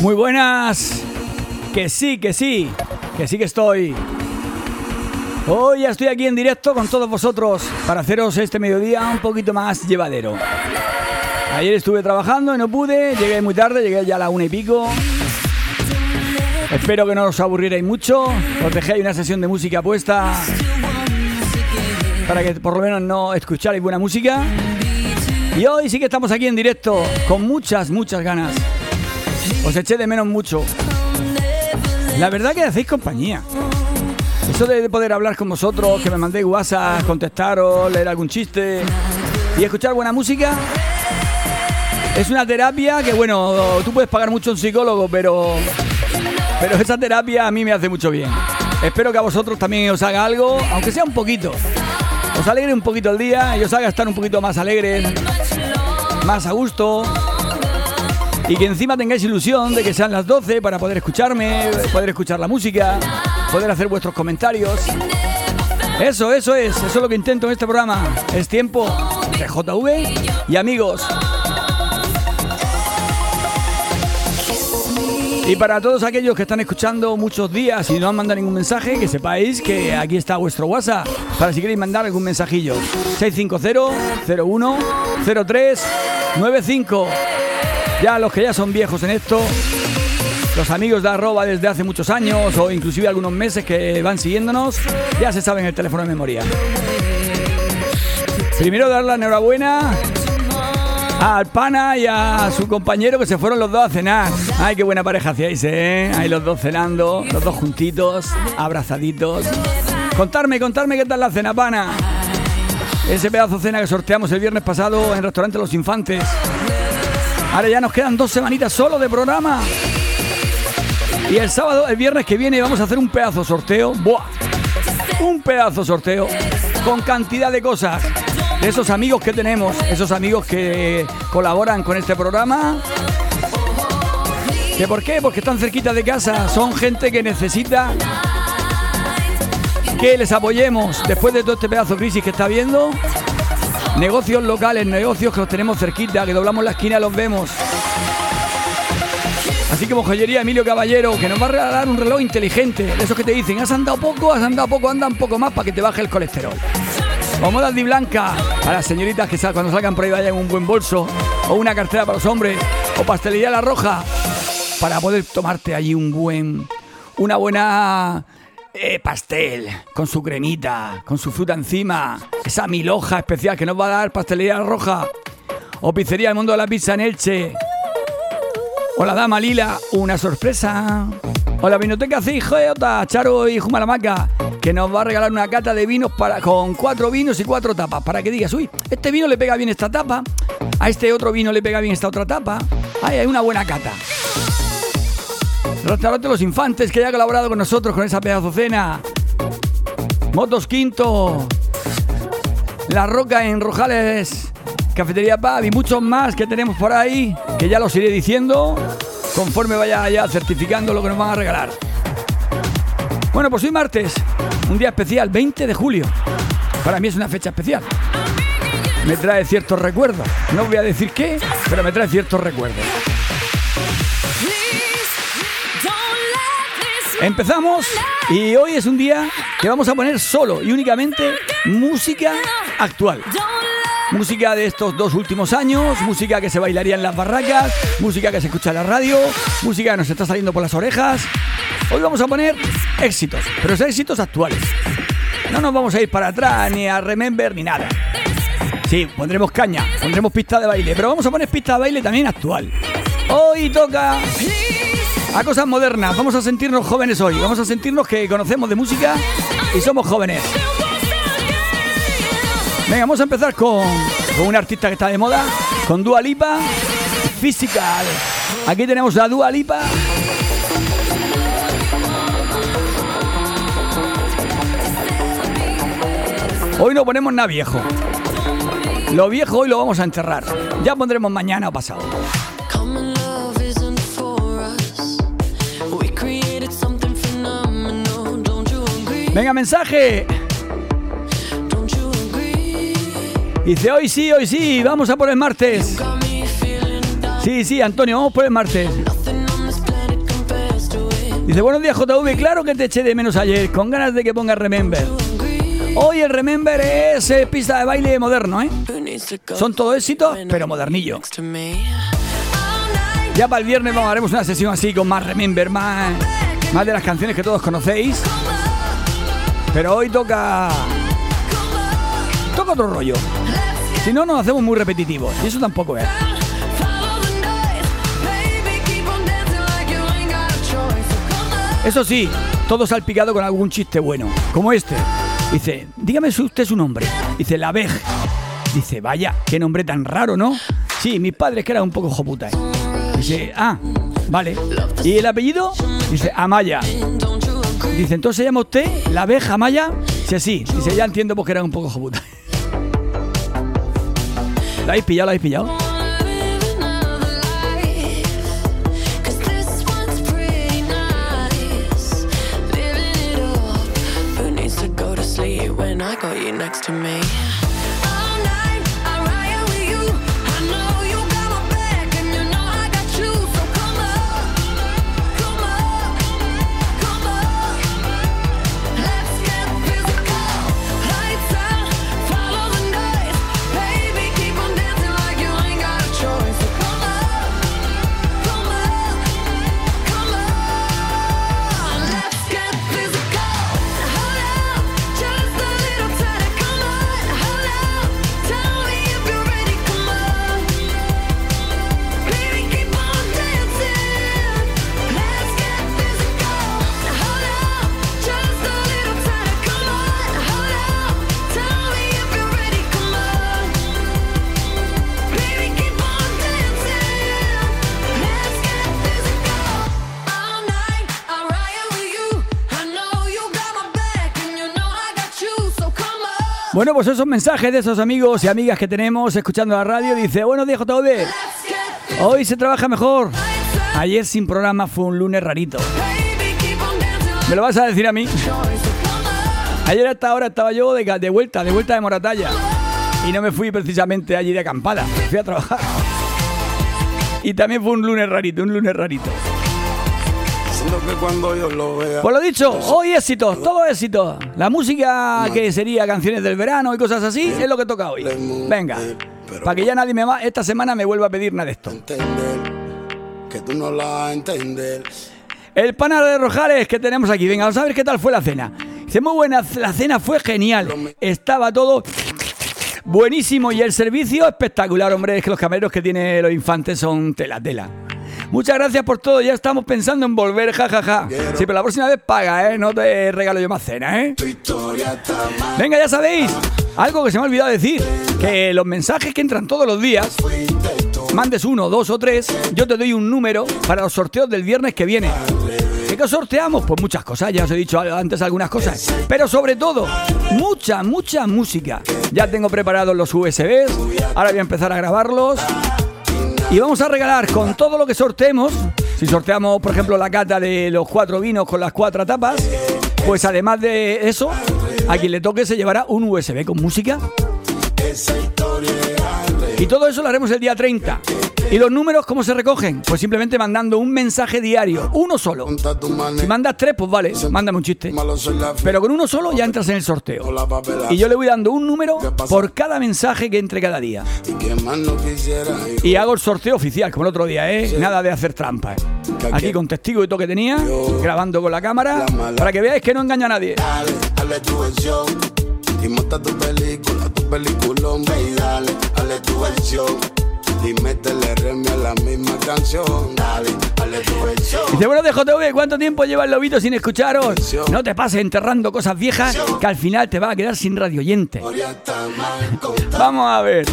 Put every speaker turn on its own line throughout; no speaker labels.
Muy buenas. Que sí, que sí. Que sí que estoy. Hoy ya estoy aquí en directo con todos vosotros para haceros este mediodía un poquito más llevadero. Ayer estuve trabajando y no pude, llegué muy tarde, llegué ya a la una y pico. Espero que no os aburrierais mucho, os dejé una sesión de música puesta para que por lo menos no escucharais buena música. Y hoy sí que estamos aquí en directo con muchas, muchas ganas. Os eché de menos mucho. La verdad que hacéis compañía. Eso de poder hablar con vosotros, que me mandéis WhatsApp, contestaros, leer algún chiste y escuchar buena música, es una terapia que, bueno, tú puedes pagar mucho a un psicólogo, pero, pero esa terapia a mí me hace mucho bien. Espero que a vosotros también os haga algo, aunque sea un poquito. Os alegre un poquito el día y os haga estar un poquito más alegres, más a gusto. Y que encima tengáis ilusión de que sean las 12 para poder escucharme, poder escuchar la música poder hacer vuestros comentarios. Eso, eso es, eso es lo que intento en este programa. Es tiempo de JV y amigos. Y para todos aquellos que están escuchando muchos días y no han mandado ningún mensaje, que sepáis que aquí está vuestro WhatsApp para si queréis mandar algún mensajillo. 650 01 03 95. Ya los que ya son viejos en esto, los amigos de arroba desde hace muchos años o inclusive algunos meses que van siguiéndonos, ya se saben el teléfono de memoria. Primero dar la enhorabuena al pana y a su compañero que se fueron los dos a cenar. Ay, qué buena pareja hacíais, ¿eh? Ahí los dos cenando, los dos juntitos, abrazaditos. Contarme, contarme qué tal la cena, pana. Ese pedazo de cena que sorteamos el viernes pasado en el restaurante Los Infantes. Ahora ya nos quedan dos semanitas solo de programa. Y el sábado, el viernes que viene, vamos a hacer un pedazo sorteo. ¡Buah! Un pedazo sorteo con cantidad de cosas. De esos amigos que tenemos, esos amigos que colaboran con este programa. ¿Que por qué? Porque están cerquita de casa. Son gente que necesita que les apoyemos después de todo este pedazo de crisis que está viendo. Negocios locales, negocios que los tenemos cerquita, que doblamos la esquina los vemos. Así que joyería Emilio Caballero, que nos va a regalar un reloj inteligente. De esos que te dicen, has andado poco, has andado poco, anda un poco más para que te baje el colesterol. O moda di blanca, a las señoritas que cuando salgan por ahí vayan un buen bolso. O una cartera para los hombres. O pastelería La Roja, para poder tomarte allí un buen... Una buena... Eh, pastel, con su cremita, con su fruta encima, esa miloja especial que nos va a dar Pastelería La Roja, o Pizzería El Mundo de la Pizza en Elche, Hola, dama Lila, una sorpresa. Hola, Vinoteca J, Charo y Jumalamaca, que nos va a regalar una cata de vinos para, con cuatro vinos y cuatro tapas, para que digas, uy, este vino le pega bien esta tapa, a este otro vino le pega bien esta otra tapa. Ay, hay una buena cata. Restaurante Los Infantes, que ya ha colaborado con nosotros con esa pedazo cena. Motos Quinto. La Roca en Rojales Cafetería Pab y muchos más que tenemos por ahí, que ya los iré diciendo conforme vaya ya certificando lo que nos van a regalar. Bueno, pues hoy martes, un día especial, 20 de julio. Para mí es una fecha especial. Me trae ciertos recuerdos. No voy a decir qué, pero me trae ciertos recuerdos. Empezamos y hoy es un día que vamos a poner solo y únicamente música actual. Música de estos dos últimos años, música que se bailaría en las barracas, música que se escucha en la radio, música que nos está saliendo por las orejas. Hoy vamos a poner éxitos, pero son éxitos actuales. No nos vamos a ir para atrás, ni a remember, ni nada. Sí, pondremos caña, pondremos pista de baile, pero vamos a poner pista de baile también actual. Hoy toca a cosas modernas, vamos a sentirnos jóvenes hoy, vamos a sentirnos que conocemos de música y somos jóvenes. Venga, vamos a empezar con, con un artista que está de moda, con Dua Lipa, Physical. Aquí tenemos a Dua Lipa. Hoy no ponemos nada viejo. Lo viejo hoy lo vamos a enterrar. Ya pondremos mañana o pasado. Venga, mensaje. Dice, hoy sí, hoy sí, vamos a por el martes. Sí, sí, Antonio, vamos por el martes. Dice, buenos días JV, claro que te eché de menos ayer, con ganas de que pongas Remember. Hoy el Remember es eh, pista de baile moderno, ¿eh? Son todo éxitos, pero modernillo. Ya para el viernes vamos, haremos una sesión así con más Remember, más, más de las canciones que todos conocéis. Pero hoy toca. Toca otro rollo. Si no, nos hacemos muy repetitivos. Y eso tampoco es. Eso sí, todo salpicado con algún chiste bueno, como este. Dice, dígame usted su nombre. Dice, la vej. Dice, vaya, qué nombre tan raro, ¿no? Sí, mis padres que eran un poco joputa. Dice, ah, vale. ¿Y el apellido? Dice, Amaya. Dice, entonces se llama usted la abeja Amaya. Dice, sí. Dice, ya entiendo porque eran un poco joputa. ¿La habéis pillado? ¿La habéis pillado? next to me. Bueno, pues esos mensajes de esos amigos y amigas que tenemos escuchando la radio. Dice, buenos días, JV. Hoy se trabaja mejor. Ayer sin programa fue un lunes rarito. ¿Me lo vas a decir a mí? Ayer a esta hora estaba yo de, de vuelta, de vuelta de Moratalla. Y no me fui precisamente allí de acampada. Fui a trabajar. Y también fue un lunes rarito, un lunes rarito cuando lo Por lo dicho, hoy éxitos, todo éxito. La música que sería canciones del verano y cosas así es lo que toca hoy. Venga, para que ya nadie me va, esta semana me vuelva a pedir nada de esto. Que tú no la entender. El panal de Rojales que tenemos aquí. Venga, vamos a ver qué tal fue la cena. Dice, muy buena, la cena fue genial. Estaba todo buenísimo y el servicio espectacular, hombre. Es que los camareros que tienen los infantes son tela, tela. Muchas gracias por todo. Ya estamos pensando en volver, jajaja. Sí, pero la próxima vez paga, ¿eh? No te regalo yo más cena, ¿eh? Venga, ya sabéis. Algo que se me ha olvidado decir. Que los mensajes que entran todos los días, mandes uno, dos o tres, yo te doy un número para los sorteos del viernes que viene. ¿Qué sorteamos? Pues muchas cosas, ya os he dicho antes algunas cosas. Pero sobre todo, mucha, mucha música. Ya tengo preparados los USBs, ahora voy a empezar a grabarlos. Y vamos a regalar con todo lo que sorteemos. Si sorteamos, por ejemplo, la cata de los cuatro vinos con las cuatro tapas, pues además de eso, a quien le toque se llevará un USB con música. Y todo eso lo haremos el día 30. ¿Y los números cómo se recogen? Pues simplemente mandando un mensaje diario, uno solo. Si mandas tres, pues vale, mándame un chiste. Pero con uno solo ya entras en el sorteo. Y yo le voy dando un número por cada mensaje que entre cada día. Y hago el sorteo oficial, como el otro día, ¿eh? Nada de hacer trampa. ¿eh? Aquí con testigo y todo que tenía, grabando con la cámara, para que veáis que no engaña a nadie. Tu película, y dale, dale tu versión y métele remi a la misma canción. Dale, dale tu versión. Dice, bueno, ¿cuánto tiempo lleva el lobito sin escucharos? No te pases enterrando cosas viejas que al final te va a quedar sin radio oyente. Vamos a ver.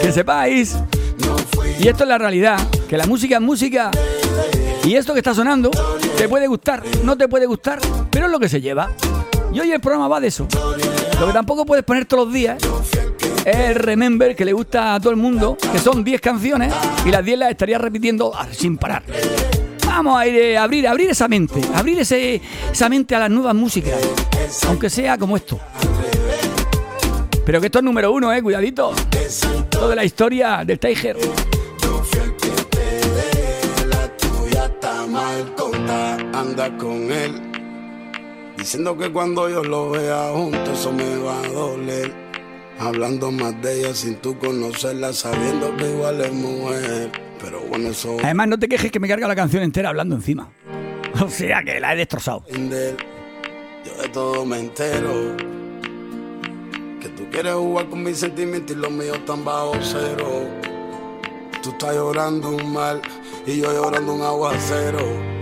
Que sepáis. Y esto es la realidad, que la música es música. Y esto que está sonando te puede gustar, no te puede gustar, pero es lo que se lleva. Y hoy el programa va de eso. Lo que tampoco puedes poner todos los días es Remember que le gusta a todo el mundo, que son 10 canciones y las 10 las estaría repitiendo sin parar. Vamos a ir eh, a abrir, abrir esa mente, abrir ese, esa mente a las nuevas músicas, aunque sea como esto. Pero que esto es número uno, eh, cuidadito. Toda la historia del Tiger.
Anda con él. Diciendo que cuando yo lo vea junto eso me va a doler. Hablando más de ella sin tú conocerla, sabiendo que igual es mujer. Pero bueno, eso.
Además, no te quejes que me carga la canción entera hablando encima. O sea que la he destrozado.
Yo de todo me entero. Que tú quieres jugar con mis sentimientos y los míos están bajo cero. Tú estás llorando un mal y yo llorando un aguacero.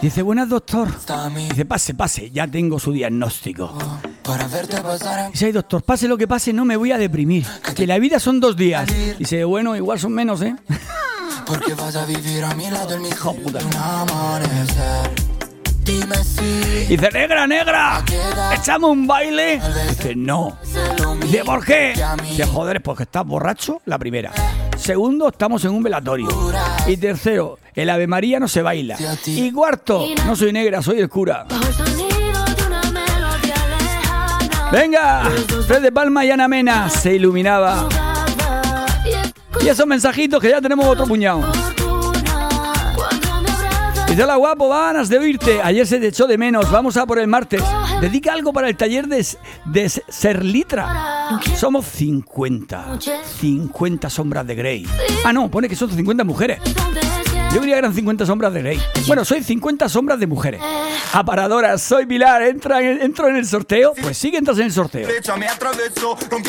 Dice, buenas doctor. Dice, pase, pase, ya tengo su diagnóstico. Dice, doctor, pase lo que pase, no me voy a deprimir. Que la vida son dos días. Dice, bueno, igual son menos, ¿eh? Porque vas a vivir a mi lado en hijo puta. Dice, negra, negra, echamos un baile. Dice, no. Dice, ¿por qué? Dice, joder, porque estás borracho, la primera. Segundo, estamos en un velatorio. Y tercero, el Ave María no se baila. Y cuarto, no soy negra, soy el cura. Venga, Fred de Palma y Ana Mena se iluminaba. Y esos mensajitos que ya tenemos otro puñado. Dice, hola guapo, ganas de oírte. Ayer se te echó de menos. Vamos a por el martes. Dedica algo para el taller de, de Serlitra. Somos 50. 50 sombras de Grey. Ah, no, pone que son 50 mujeres. Yo diría que eran 50 sombras de Grey. Bueno, soy 50 sombras de mujeres. Aparadoras, soy Pilar. Entra ¿Entro en el sorteo? Pues sí que entras en el sorteo.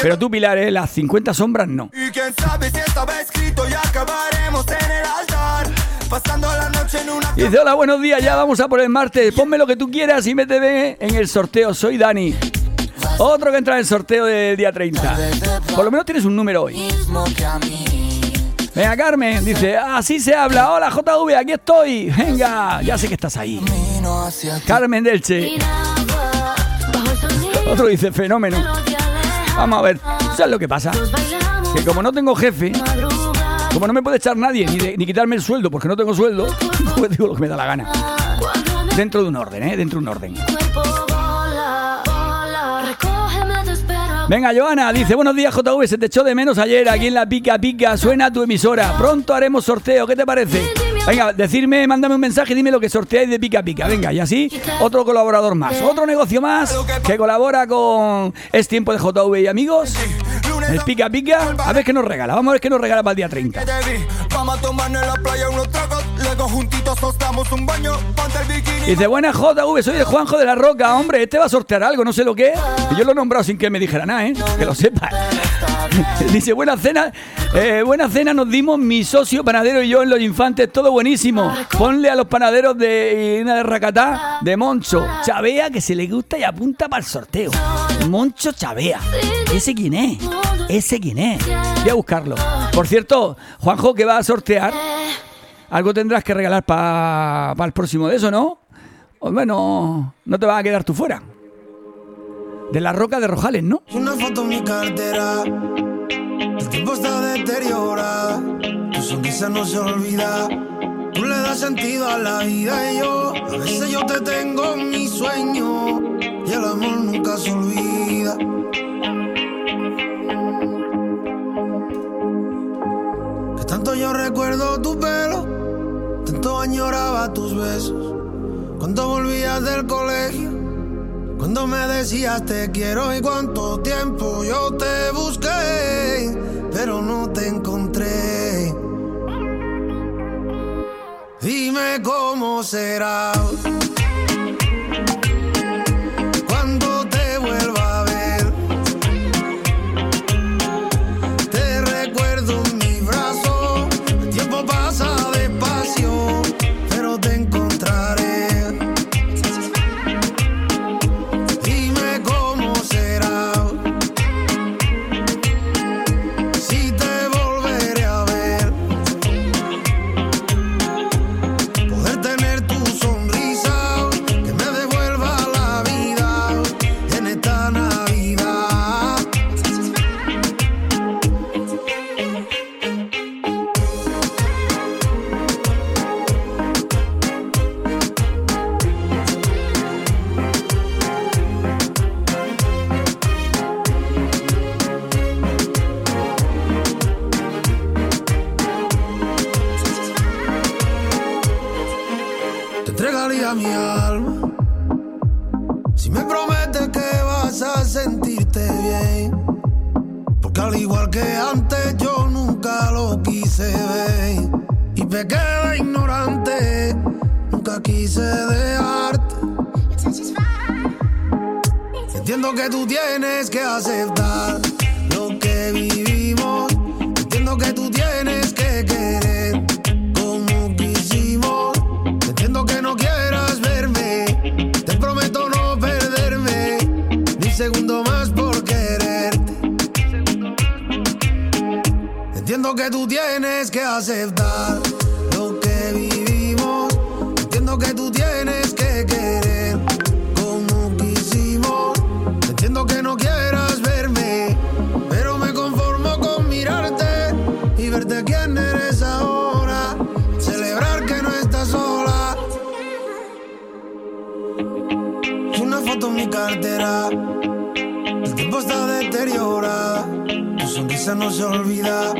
Pero tú, Pilar, ¿eh? las 50 sombras no. Y quién sabe si estaba escrito y acabaremos en el altar. Pasando la noche en una... Y dice, hola, buenos días, ya vamos a por el martes. Ponme lo que tú quieras y méteme en el sorteo. Soy Dani. Otro que entra en el sorteo del día 30. Por lo menos tienes un número hoy. Venga, Carmen, dice, así se habla. Hola, JV, aquí estoy. Venga, ya sé que estás ahí. Carmen Delche. Otro dice, fenómeno. Vamos a ver, ¿sabes lo que pasa? Que como no tengo jefe, como no me puede echar nadie, ni, ni quitarme el sueldo porque no tengo sueldo, pues digo lo que me da la gana. Dentro de un orden, ¿eh? Dentro de un orden. Venga, Joana, dice, buenos días JV, se te echó de menos ayer aquí en la Pica Pica, suena tu emisora, pronto haremos sorteo, ¿qué te parece? Venga, decirme, mándame un mensaje, dime lo que sorteáis de Pica Pica, venga, y así otro colaborador más, otro negocio más que colabora con Es Tiempo de JV y amigos. El pica pica, a ver qué nos regala. Vamos a ver qué nos regala para el día 30. Dice, buena JV, soy el Juanjo de la Roca. Hombre, este va a sortear algo, no sé lo que Y yo lo he nombrado sin que me dijera nada, ¿eh? Que lo sepa. Dice, buena cena. Eh, buena cena nos dimos mi socio panadero y yo en Los Infantes. Todo buenísimo. Ponle a los panaderos de una de Racatá, de Moncho. Chavea, que se le gusta y apunta para el sorteo. Moncho Chavea. ¿Ese quién es? ¿Ese quién es? Voy a buscarlo. Por cierto, Juanjo, que va a sortear, algo tendrás que regalar para el próximo de eso, ¿no? Bueno, no te vas a quedar tú fuera. De la roca de Rojales, ¿no?
Una foto en mi cartera. El tiempo está deteriorado. Tu sonrisa no se olvida. Tú le das sentido a la vida y yo. A veces yo te tengo en mi sueño. Y el amor nunca se olvida. Tanto yo recuerdo tu pelo, tanto añoraba tus besos. Cuando volvías del colegio, cuando me decías te quiero y cuánto tiempo yo te busqué, pero no te encontré. Dime cómo será. Y pequé de ignorante, nunca quise dejarte. Entiendo que tú tienes que aceptar lo que vivimos. Entiendo que tú tienes que querer como quisimos. Entiendo que no quieras verme. Te prometo no perderme ni segundo más por quererte. Entiendo que tú tienes que aceptar olvida.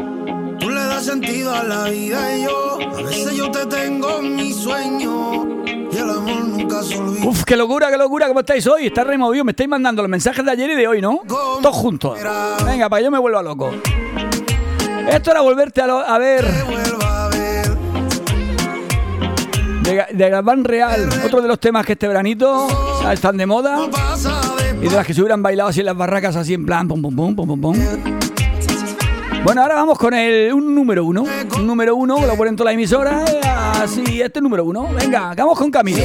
Tú le das sentido a la vida y yo. A veces yo te tengo en mi sueño. Y el amor nunca se olvida.
Uf, qué locura, qué locura, ¿cómo estáis hoy? Está removido, me estáis mandando los mensajes de ayer y de hoy, ¿no? Todos juntos. Venga, para que yo me vuelva loco. Esto era volverte a, lo- a ver de, de Galván Real, otro de los temas que este veranito están de moda y de las que se hubieran bailado así en las barracas, así en plan pum pum pum pum pum pum. Bueno, ahora vamos con el un número uno. Un número uno, lo ponen toda la emisora. Así, este es número uno. Venga, vamos con Camilo.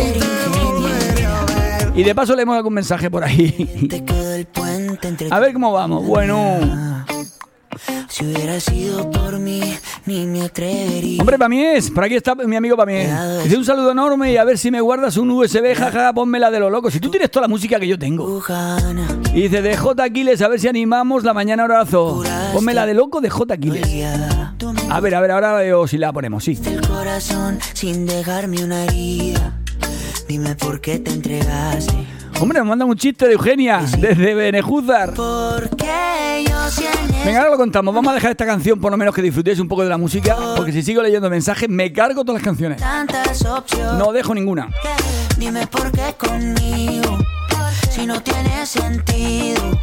Y de paso leemos algún mensaje por ahí. A ver cómo vamos. Bueno,
Si hubiera sido por mí, ni me atrevería.
hombre, para mí es. Por aquí está mi amigo mí. Dice un saludo enorme y a ver si me guardas un USB, jaja, ponmela de lo loco. Si tú tienes toda la música que yo tengo. Y dice de J. Aquiles, a ver si animamos la mañana abrazo. Ponme la de loco de J. Aquiles. A ver, a ver, ahora veo si la ponemos, sí.
diste el corazón sin dejarme una herida. Dime por qué te entregaste.
Hombre, nos mandan un chiste de Eugenia, desde Benejúzar. Venga, ahora lo contamos. Vamos a dejar esta canción, por lo menos que disfrutéis un poco de la música, porque si sigo leyendo mensajes, me cargo todas las canciones. No dejo ninguna.
Dime por qué conmigo, si no tiene sentido.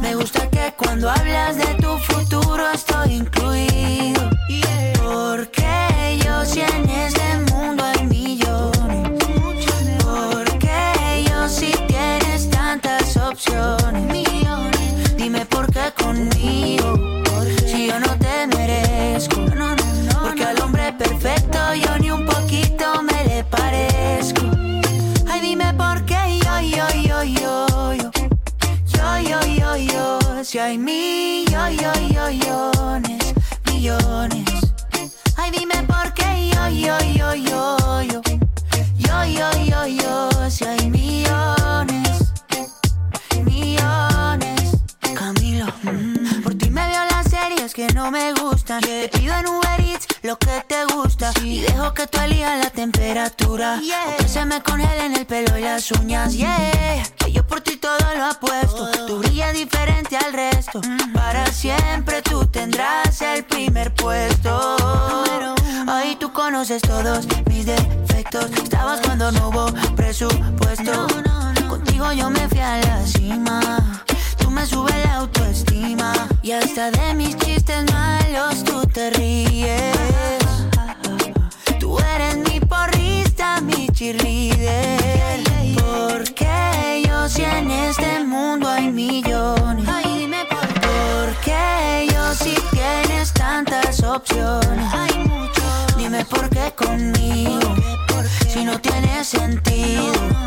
Me gusta que cuando hablas de tu futuro estoy incluido. Porque yo si en opciones. Dime por qué conmigo, si yo no te merezco. Porque al hombre perfecto yo ni un poquito me le parezco. Ay, dime por qué yo, yo, yo, yo, yo. Yo, yo, yo, yo. Si hay millones, millones, millones. Ay, dime por qué yo, yo, yo, yo, yo. Yo, yo, yo, yo. Si hay millones, millones. Que no me gustan. Te pido en Uber Eats lo que te gusta. Y dejo que tú elijas la temperatura. O que se me congelen el pelo y las uñas. Yeah, que yo por ti todo lo apuesto. Tú brillas diferente al resto. Para siempre tú tendrás el primer puesto. Ahí tú conoces todos mis defectos. Estabas cuando no hubo presupuesto. Contigo yo me fui a la cima. Me subes la autoestima. Y hasta de mis chistes malos tú te ríes. Tú eres mi porrista, mi cheerleader. Porque yo si en este mundo hay millones. Ay, dime por qué. Porque yo si tienes tantas opciones. Hay muchos. Dime por qué conmigo. Si no tiene sentido.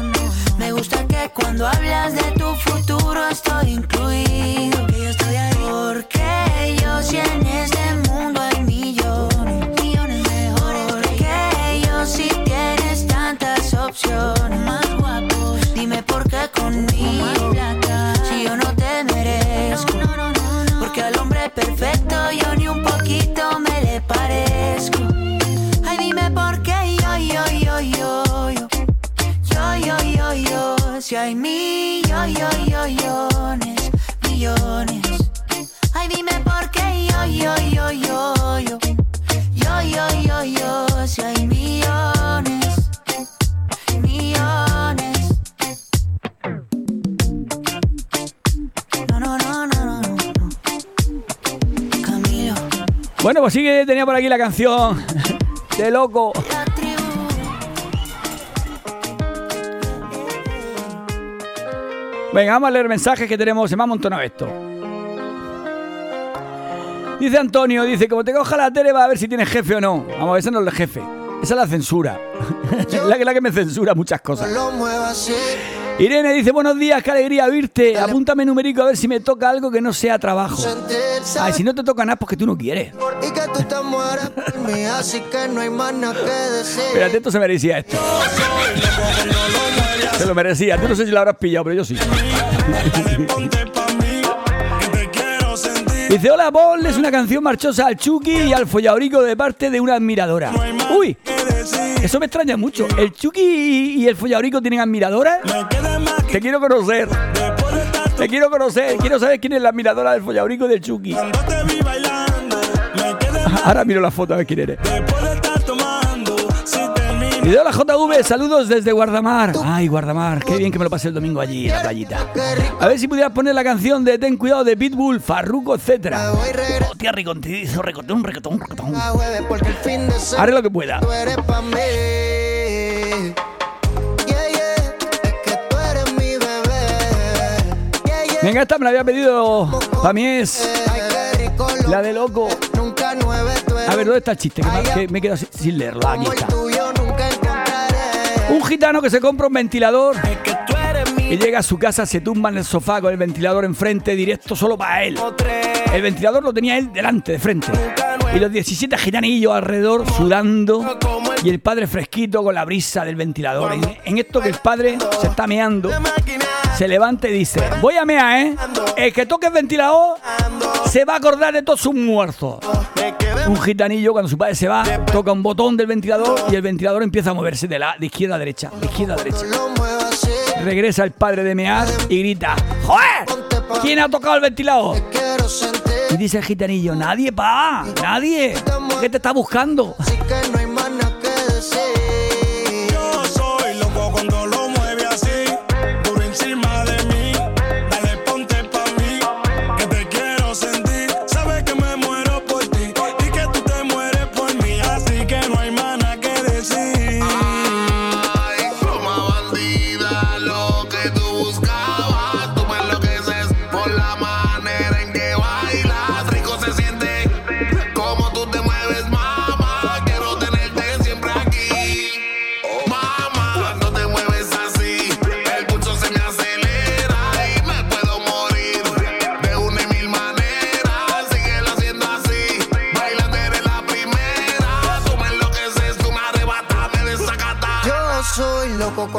Que cuando hablas de tu futuro estoy incluido. Porque yo si en este mundo hay millones, millones mejores. Porque yo si tienes tantas opciones,
Bueno, pues sí que tenía por aquí la canción de loco. Venga, vamos a leer mensajes que tenemos. Se me ha amontonado esto. Dice Antonio, dice, como te coja la tele va a ver si tienes jefe o no. Vamos ese no es el jefe. Esa es la censura. la, la que me censura muchas cosas. Irene dice, buenos días, qué alegría oírte. Apúntame numérico a ver si me toca algo que no sea trabajo. Ay, si no te toca nada, porque tú no quieres. Espérate, esto se merecía esto. Se lo merecía. Tú no sé si lo habrás pillado, pero yo sí. Dice, hola, ponles una canción marchosa al Chucky y al follaurico de parte de una admiradora. Uy, eso me extraña mucho. ¿El Chucky y el follaurico tienen admiradora? Te quiero conocer. Te quiero conocer. Quiero saber quién es la admiradora del follaurico y del Chucky. Ahora miro la foto a ver quién eres. Y de la JV, saludos desde Guardamar. Ay, Guardamar, qué bien que me lo pasé el domingo allí en la playita. A ver si pudieras poner la canción de Ten cuidado de Pitbull, Farruko, etc. Oh, tía, recontidizo, recotón, recotón, recotón. Haré lo que pueda. Venga, esta me la había pedido. Para mí es la de loco. A ver, ¿dónde está el chiste? Que me, quedo sin leerlo. Aquí está. Un gitano que se compra un ventilador y llega a su casa, se tumba en el sofá con el ventilador enfrente, directo solo para él. El ventilador lo tenía él delante, de frente. Y los 17 gitanillos alrededor sudando y el padre fresquito con la brisa del ventilador. En, esto que el padre se está meando, se levanta y dice, voy a mear, ¿eh? El que toque el ventilador se va a acordar de todos sus muertos. Un gitanillo cuando su padre se va, toca un botón del ventilador y el ventilador empieza a moverse de, la, de izquierda a derecha, de izquierda a derecha. Regresa el padre de mear y grita, ¡Joder! ¿Quién ha tocado el ventilador? Y dice el gitanillo, nadie, pa, nadie. ¿Qué te está buscando?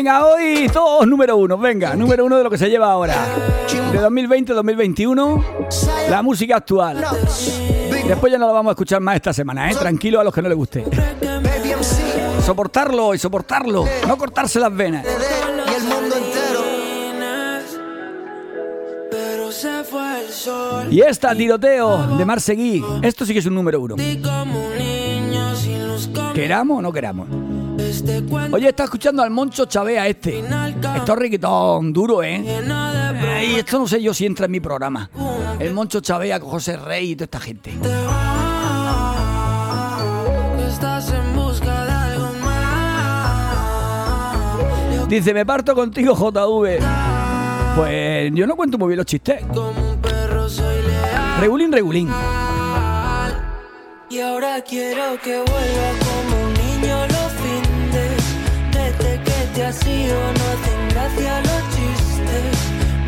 Venga, hoy todos número uno. Venga, número uno de lo que se lleva ahora. De 2020 2021, la música actual. Después ya no la vamos a escuchar más esta semana, ¿eh? Tranquilo a los que no les guste. Soportarlo y soportarlo. No cortarse las venas. Y esta, tiroteo de Marseguí. Esto sí que es un número uno. ¿Queramos o no queramos? Oye, está escuchando al Moncho Chavea este. Esto es riquitón, duro, ¿eh? Esto no sé yo si entra en mi programa. El Moncho Chavea con José Rey y toda esta gente. Dice, me parto contigo, JV. Pues yo no cuento muy bien los chistes. Regulín, regulín.
Y ahora quiero que vuelva como un niño ido, no hacen gracia los chistes.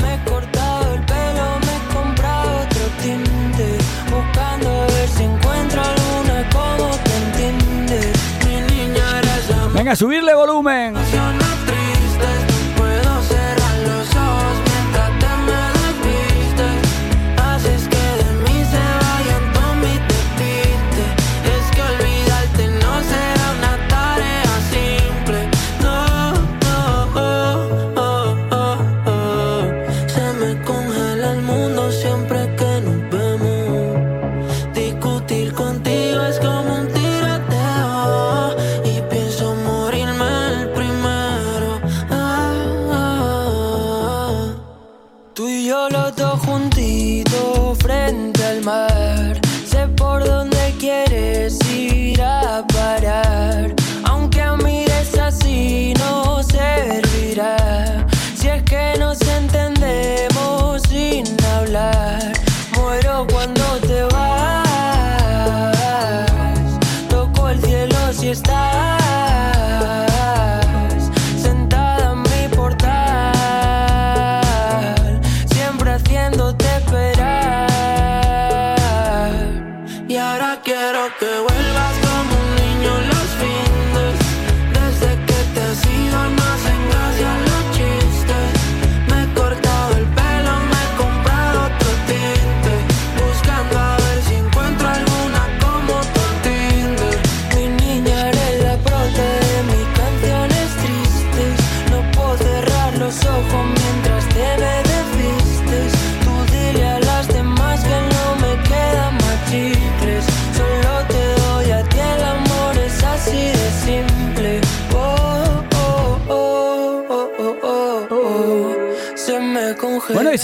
Me he cortado el pelo, me he comprado otro tinte. Buscando a ver si encuentro alguna como te entiende. Mi niña eres la
Venga, subirle volumen.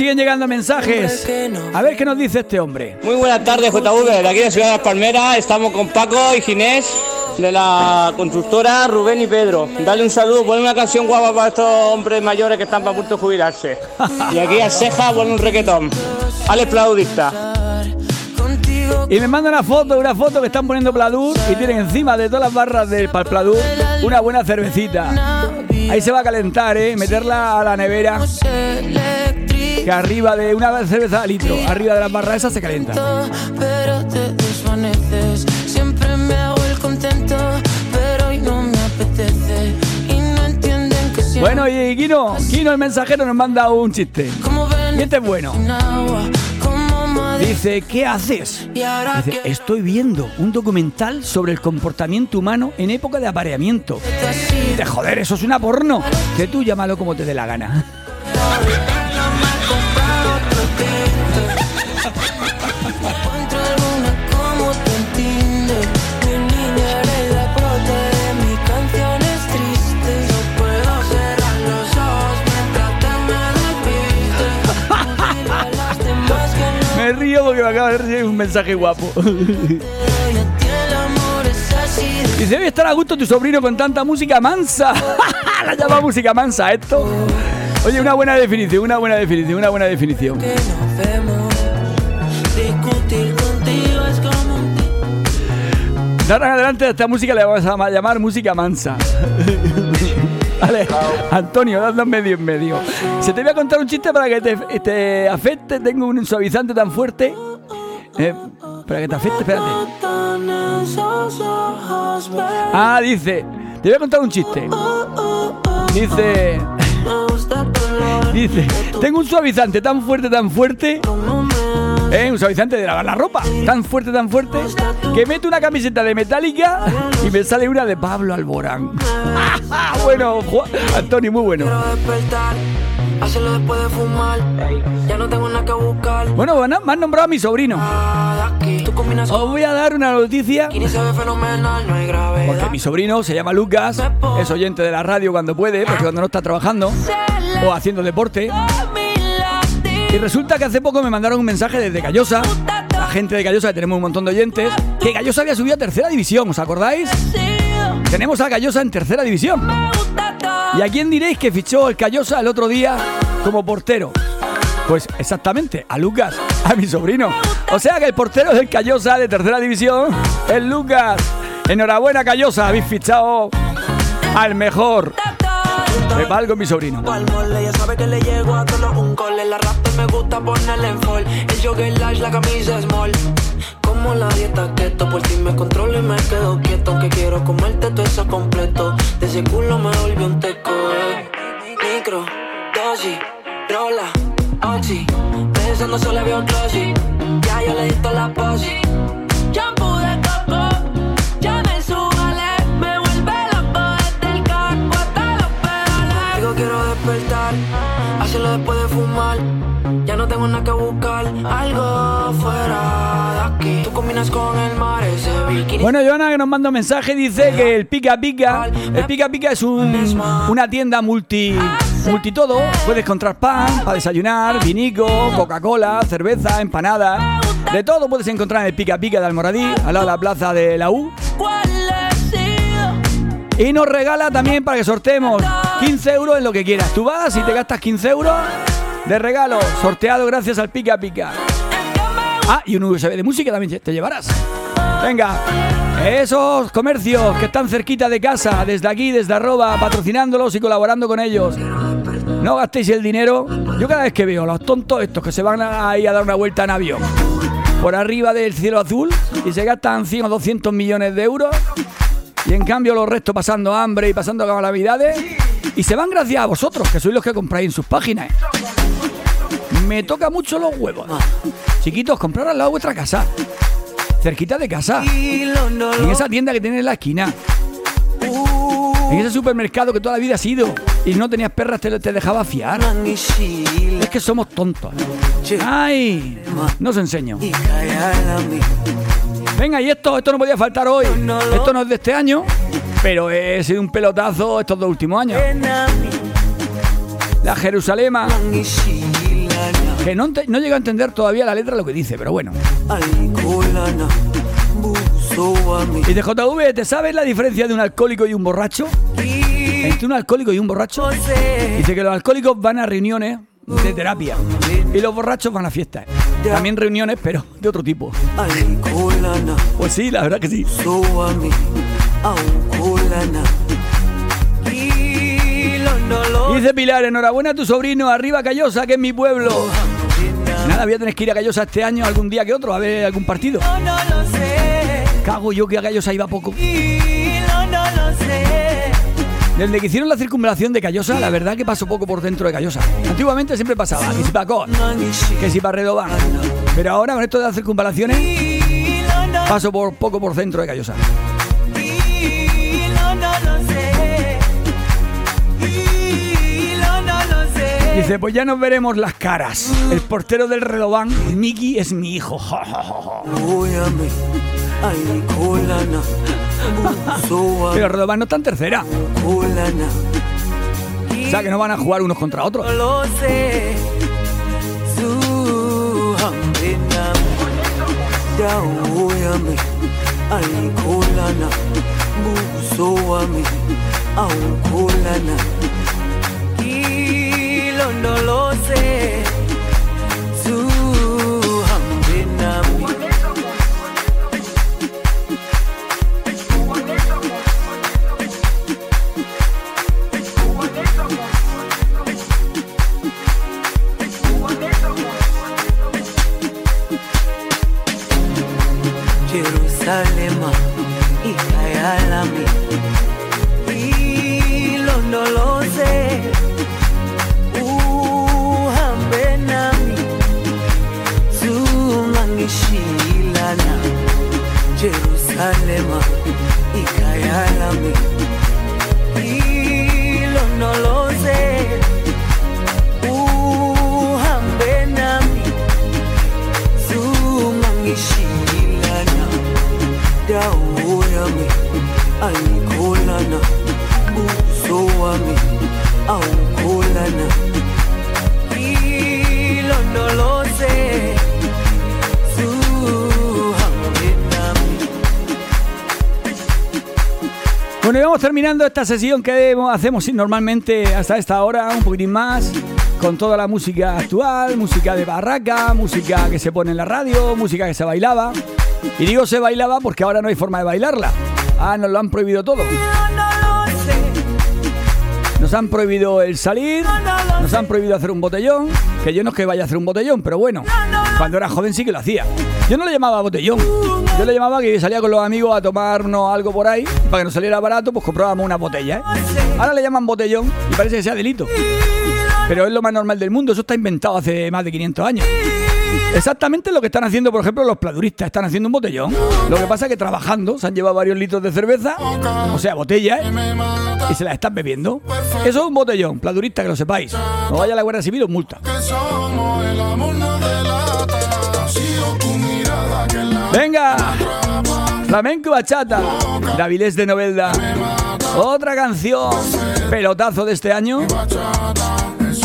Siguen llegando mensajes. A ver qué nos dice este hombre.
Muy buenas tardes, JV, de aquí de Ciudad de las Palmeras. Estamos con Paco y Ginés de la constructora Rubén y Pedro. Dale un saludo, ponle una canción guapa para estos hombres mayores que están para punto de jubilarse. Y aquí a Ceja pone un requetón. Alex Plaudista.
Y me manda una foto, una foto que están poniendo Pladur y tienen encima de todas las barras del Pladur una buena cervecita. Ahí se va a calentar, ¿eh? Meterla a la nevera. Que arriba de una cerveza a litro, arriba de las barras esas se calienta.
pero te desvaneces. Siempre me hago el contento, pero hoy no me apetece. Y no entienden que siempre
Bueno, y Kino, Kino el mensajero nos manda un chiste. Y este es bueno. Dice, ¿qué haces? Dice, estoy viendo un documental sobre el comportamiento humano en época de apareamiento. De joder, eso es una porno. Que tú llámalo como te dé la gana. Porque me acaba de recibir un mensaje guapo.
de
Dice, debe estar a gusto tu sobrino con tanta música mansa. La llama música mansa esto. Oye, una buena definición, una buena definición, una buena definición. De ahora en adelante a esta música le vamos a llamar música mansa. Vale, Antonio, dando medio en medio. Se te voy a contar un chiste para que te, te afecte. Tengo un suavizante tan fuerte. Eh, para que te afecte, espérate. Ah, dice, te voy a contar un chiste. Dice, dice, tengo un suavizante tan fuerte, tan fuerte. Eh, un suavizante de lavar la ropa. Tan fuerte, tan fuerte. Que meto una camiseta de metálica y me sale una de Pablo Alborán. bueno, Juan- Antonio, muy bueno.
quiero despertar. Hacerlo después de fumar. Ya no tengo nada que buscar.
Bueno, bueno, me han nombrado a mi sobrino. Os voy a dar una noticia. Porque mi sobrino se llama Lucas, es oyente de la radio cuando puede, porque cuando no está trabajando o haciendo deporte. Y resulta que hace poco me mandaron un mensaje desde Callosa, la gente de Callosa, que tenemos un montón de oyentes, que Callosa había subido a tercera división, ¿os acordáis? Tenemos a Callosa en tercera división. ¿Y a quién diréis que fichó el Callosa el otro día como portero? Pues exactamente, a Lucas, a mi sobrino. O sea que el portero del Callosa de tercera división es Lucas. Enhorabuena, Callosa, habéis fichado al mejor. Me valgo mi sobrino.
Ya sabe que le llego a todos un cole. La rap me gusta ponerle en fall. El jogger large, la camisa small. Como la dieta keto, por ti me controlo y me quedo quieto. Aunque quiero comerte todo eso completo. De ese culo me volvió un teco. eh. Micro, dosis, rola, oxi. Pensando solo veo glossy. Ya yo le di toda la posi. Hacerlo después de fumar. Ya no tengo nada que buscar, algo fuera de aquí. Tú combinas con el mar, ese bikini.
Bueno, Joana que nos manda un mensaje dice que el Pica Pica, el Pica Pica es un- una tienda multi, multi todo. Puedes encontrar pan para desayunar, vinico, Coca-Cola, cerveza, empanada. De todo puedes encontrar en el Pica Pica de Almoradí, al lado de la plaza de la U. Y nos regala también para que sorteemos 15 euros en lo que quieras. Tú vas y te gastas 15 euros de regalo, sorteado gracias al Pica Pica. Ah, y un USB de música también te llevarás. Venga, esos comercios que están cerquita de casa, desde aquí, desde arroba, patrocinándolos y colaborando con ellos. No gastéis el dinero. Yo cada vez que veo a los tontos estos que se van ahí a dar una vuelta en avión por arriba del cielo azul y se gastan 100 o 200 millones de euros y en cambio los restos pasando hambre y pasando calamidades y se van gracias a vosotros, que sois los que compráis en sus páginas. Me toca mucho los huevos. Chiquitos, comprar al lado de vuestra casa. Cerquita de casa. En esa tienda que tiene en la esquina. En ese supermercado que toda la vida ha sido. y no tenías perras, te, te dejaba fiar. Es que somos tontos. ¡Ay! No os enseño. Venga, y esto, esto no podía faltar hoy. Esto no es de este año, pero he sido un pelotazo estos dos últimos años. La Jerusalema. Que no, no llego a entender todavía la letra lo que dice, pero bueno. Y de JV, ¿te sabes la diferencia de un alcohólico y un borracho? Entre un alcohólico y un borracho. Dice que los alcohólicos van a reuniones de terapia y los borrachos van a fiestas. También reuniones, pero de otro tipo. Pues sí, la verdad que sí. Y dice Pilar, enhorabuena a tu sobrino, arriba Callosa, que es mi pueblo. Nada, voy a tener que ir a Callosa este año algún día que otro, a ver algún partido. Cago yo que a Callosa iba poco.
y no, no lo sé.
Desde que hicieron la circunvalación de Callosa, la verdad que pasó poco por dentro de Callosa. Antiguamente siempre pasaba, que si Cor, que si para Redobán. Pero ahora con esto de las circunvalaciones, paso por poco por dentro de Callosa. Dice, pues ya nos veremos las caras. El portero del Redobán, Miki, es mi hijo. Pero Redobán no está en tercera. O sea que no van a jugar unos contra otros.
Lo sé. Su hambena. Jerusalema ikalema ikayalami. Ilonoloze uhambe nami. Zumangishilana dawo yami ayikholana buso wami awukholana ilonoloze
Bueno, y vamos terminando esta sesión que hacemos normalmente hasta esta hora, un poquitín más, con toda la música actual, música de barraca, música que se pone en la radio, música que se bailaba. Y digo se bailaba porque ahora no hay forma de bailarla. Ah, nos lo han prohibido todo. Nos han prohibido el salir, nos han prohibido hacer un botellón, que yo no es que vaya a hacer un botellón, pero bueno, cuando era joven sí que lo hacía. Yo no le llamaba botellón, yo le llamaba que salía con los amigos a tomarnos algo por ahí, para que nos saliera barato, pues comprábamos una botella, ¿eh? Ahora le llaman botellón y parece que sea delito. Pero es lo más normal del mundo, eso está inventado hace más de 500 años. Exactamente lo que están haciendo, por ejemplo, los pladuristas. Están haciendo un botellón. Lo que pasa es que trabajando se han llevado varios litros de cerveza, o sea, botella, ¿eh? y se las están bebiendo. Eso es un botellón, pladurista, que lo sepáis. No vaya a la Guardia Civil, os multa. ¡Venga! Flamenco bachata. Davilés de Novelda. Otra canción. Pelotazo de este año.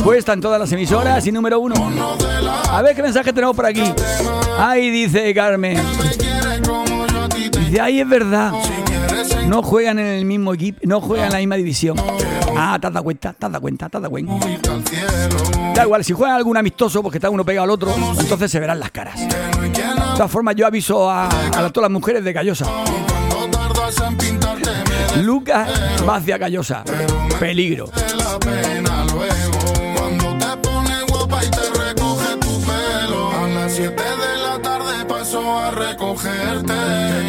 Puesta en todas las emisoras y número uno. A ver qué mensaje tenemos por aquí. Ahí dice Carmen. Dice, ahí es verdad. No juegan en el mismo equipo, no juegan en la misma división. Ah, te has dado cuenta, te has dado cuenta, te has dado cuenta. Da igual, si juegan algún amistoso porque está uno pegado al otro, entonces se verán las caras. De todas formas, yo aviso a, a todas las mujeres de Callosa. Lucas va hacia Callosa. Peligro.
A las 7 de la tarde paso a recogerte.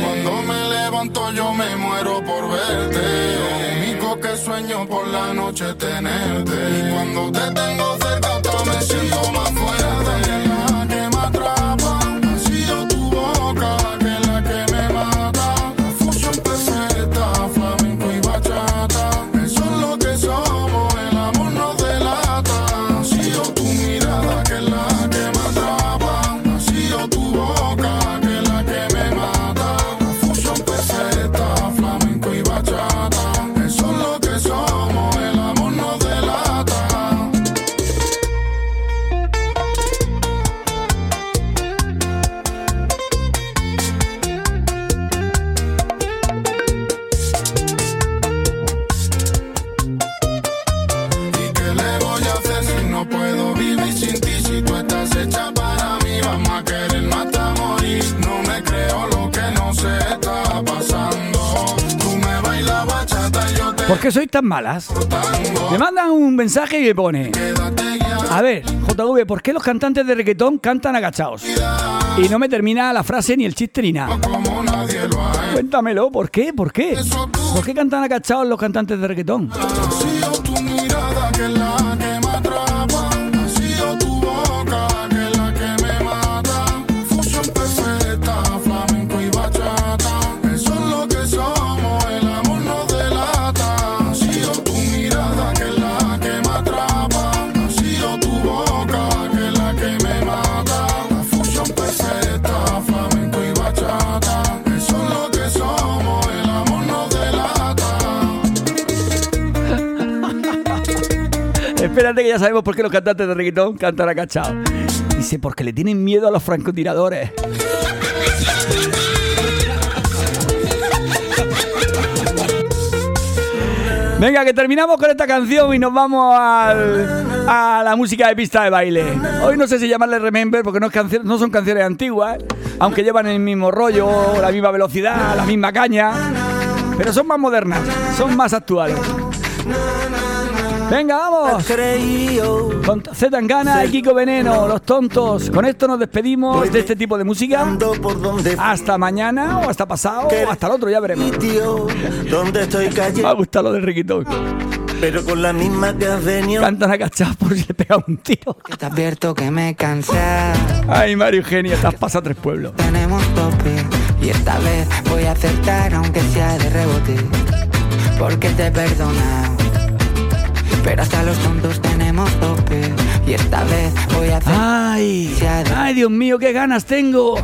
Cuando me levanto yo me muero por verte. Lo único que sueño por la noche es tenerte. Y cuando te tengo cerca hasta me siento más fuerte.
¿Por qué sois tan malas? Me mandan un mensaje y me pone. A ver, JV, ¿por qué los cantantes de reggaetón cantan agachados? Y no me termina la frase ni el chiste ni nada. Cuéntamelo, ¿por qué? ¿Por qué? ¿Por qué cantan agachados los cantantes de reggaetón? Espérate que ya sabemos por qué los cantantes de reggaetón cantan agachados. Dice, porque le tienen miedo a los francotiradores. Venga, que terminamos con esta canción y nos vamos a la música de pista de baile. Hoy no sé si llamarle Remember porque no, no son canciones antiguas, aunque llevan el mismo rollo, la misma velocidad, la misma caña, pero son más modernas, son más actuales. Venga, vamos. Con Z Tangana y Kiko Veneno, los tontos. Con esto nos despedimos de este tipo de música. Hasta mañana o hasta pasado o hasta el otro, ya veremos. Me ha gustado lo del riquitón.
Pero con la misma que has venido.
Cantan agachados por si le pega un tiro.
Que te advierto que me cansé.
Ay, Mario Eugenia, has pasado tres pueblos.
Tenemos tope y esta vez voy a acertar aunque sea de rebote. Porque te he perdonado pero hasta los tontos tenemos tope. Y esta vez voy a hacer.
¡Ay! ¡Ay, Dios mío, qué ganas tengo!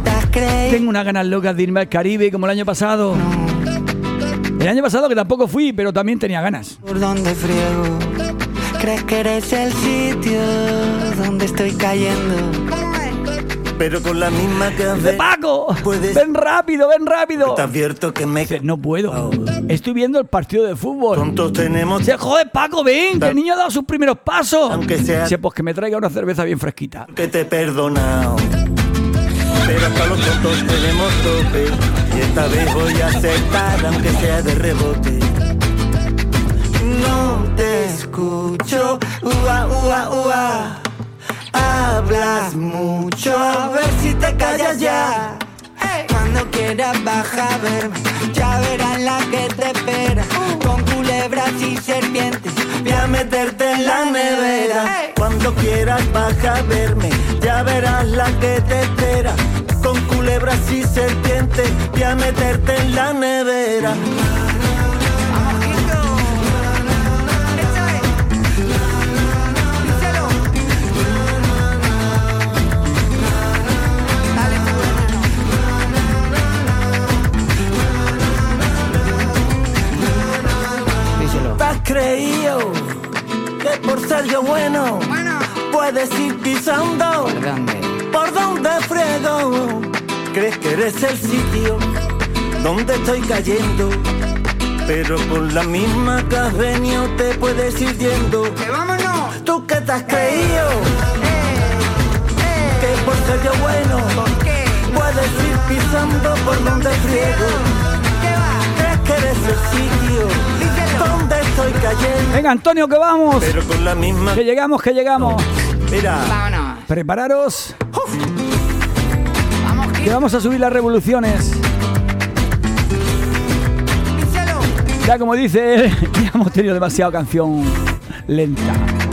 Tengo unas ganas locas de irme al Caribe como el año pasado. El año pasado que tampoco fui, pero también tenía ganas.
¿Por dónde friego? ¿Crees que eres el sitio donde estoy cayendo?
Pero con la misma
¡De Paco! ¡Ven rápido, ven rápido!
Te advierto que me...
no puedo. Estoy viendo el partido de fútbol.
Tontos tenemos...
Se jode, Paco, ven, que el niño ha dado sus primeros pasos.
Aunque sea...
Sí, pues que me traiga una cerveza bien fresquita.
Que te he perdonado. Pero hasta los tontos tenemos tope. Y esta vez voy a aceptar, aunque sea de rebote. No te escucho, ua, ua, ua. Hablas mucho, a ver si te callas ya.
Cuando quieras baja a verme, ya verás la que te espera. Con culebras y serpientes,
voy a meterte en la nevera. Cuando quieras baja a verme, ya verás la que te espera. Con culebras y serpientes, voy a meterte en la nevera. Creído que por ser yo bueno, puedes ir pisando.
¿Por dónde?
¿Por dónde frego? ¿Crees que eres el sitio donde estoy cayendo? Pero con la misma que has venido te puedes ir yendo.
¡Que vámonos!
¿Tú qué te has creído? Que por ser yo bueno, puedes ir pisando por donde friego. ¿Crees que eres el sitio? Estoy cayendo.
Venga, Antonio, que vamos.
Pero con la misma.
Que llegamos, que llegamos.
Mira.
Vámonos.
Prepararos.
Vamos,
que vamos a subir las revoluciones. Ya como dice ya hemos tenido demasiada canción lenta.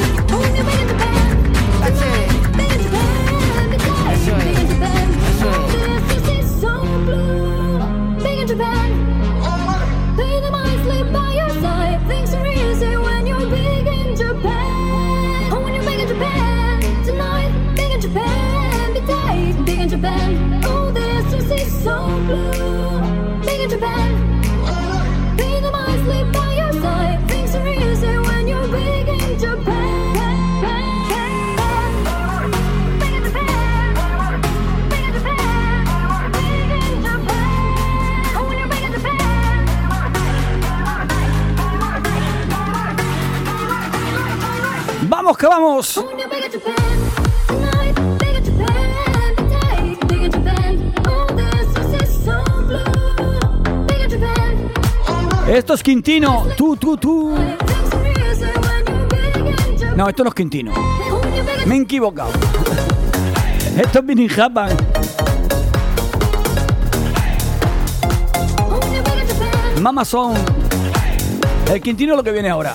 ¡Vamos, que vamos!
Esto es Quintino. Tú, tú, tú. No, esto no es Quintino. Me he equivocado. Esto es Vinny Japan. Mama Son. El Quintino es lo que viene ahora.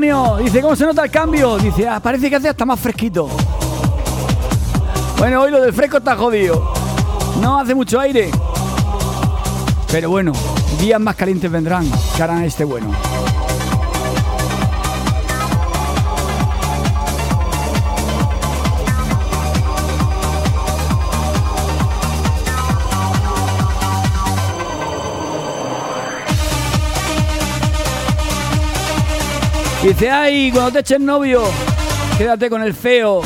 Dice, ¿cómo se nota el cambio? Dice, ah, parece que hace hasta más fresquito. Bueno, hoy lo del fresco está jodido. No hace mucho aire. Pero bueno, días más calientes vendrán que harán este bueno. Dice, ay, cuando te eches novio, quédate con el feo,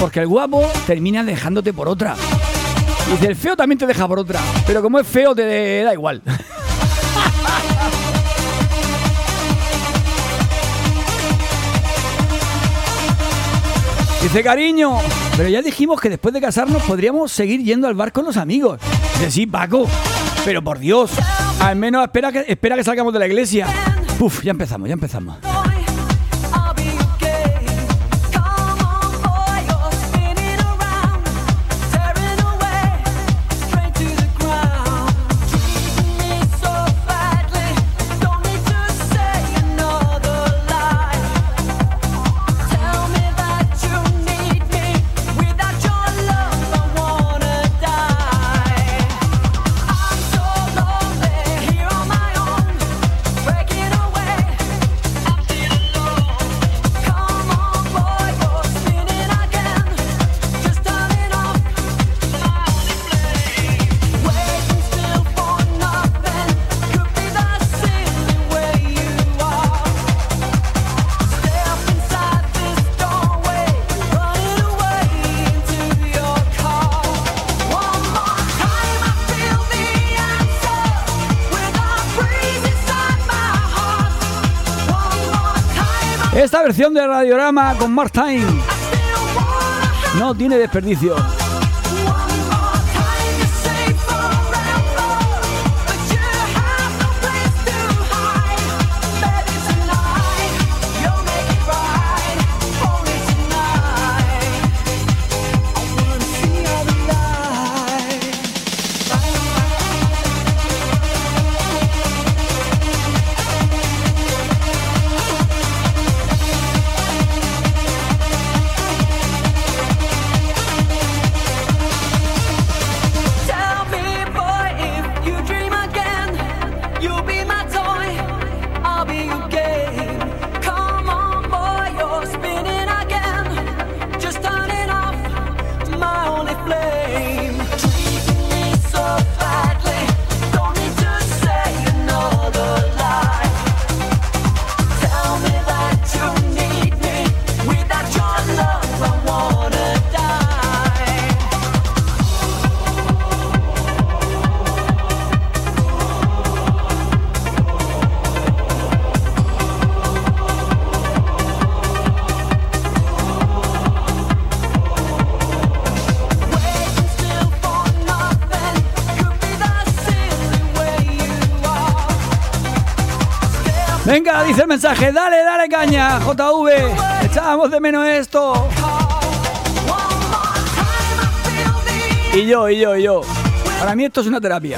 porque el guapo termina dejándote por otra. Dice, el feo también te deja por otra, pero como es feo te da igual. Dice, cariño, pero ya dijimos que después de casarnos podríamos seguir yendo al bar con los amigos. Dice, sí, Paco, pero por Dios, al menos espera que, espera que salgamos de la iglesia. Uf, ya empezamos, ya empezamos. Versión de Radiorama con Mark Time no tiene desperdicio. Dale, dale caña, JV, echábamos de menos esto. Y yo, y yo, y yo. Para mí esto es una terapia.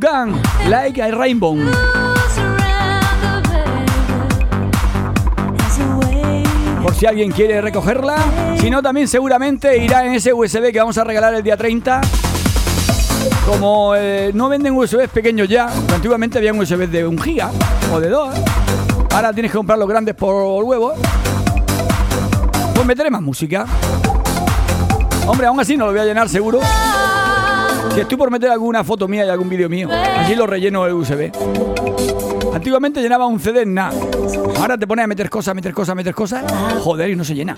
Tucán, Like a Rainbow. Por si alguien quiere recogerla. Si no, también seguramente irá en ese USB que vamos a regalar el día 30. Como eh, no venden USBs pequeños ya, antiguamente había USB de un giga o de dos. Ahora tienes que comprar los grandes por huevo. Pues meteré más música. Hombre, aún así no lo voy a llenar seguro. Si estoy por meter alguna foto mía y algún vídeo mío, así lo relleno el USB.
Antiguamente llenaba un CD en nada. Ahora te pones a meter cosas, meter cosas, meter cosas. Joder, y no se llena.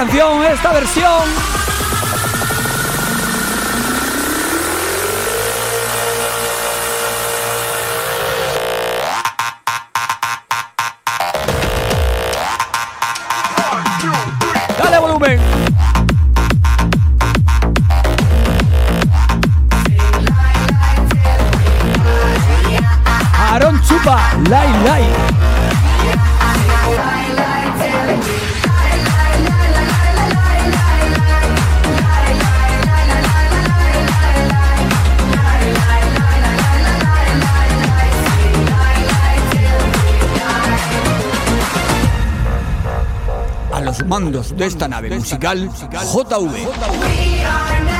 Canción, esta versión? De esta nave musical, JV.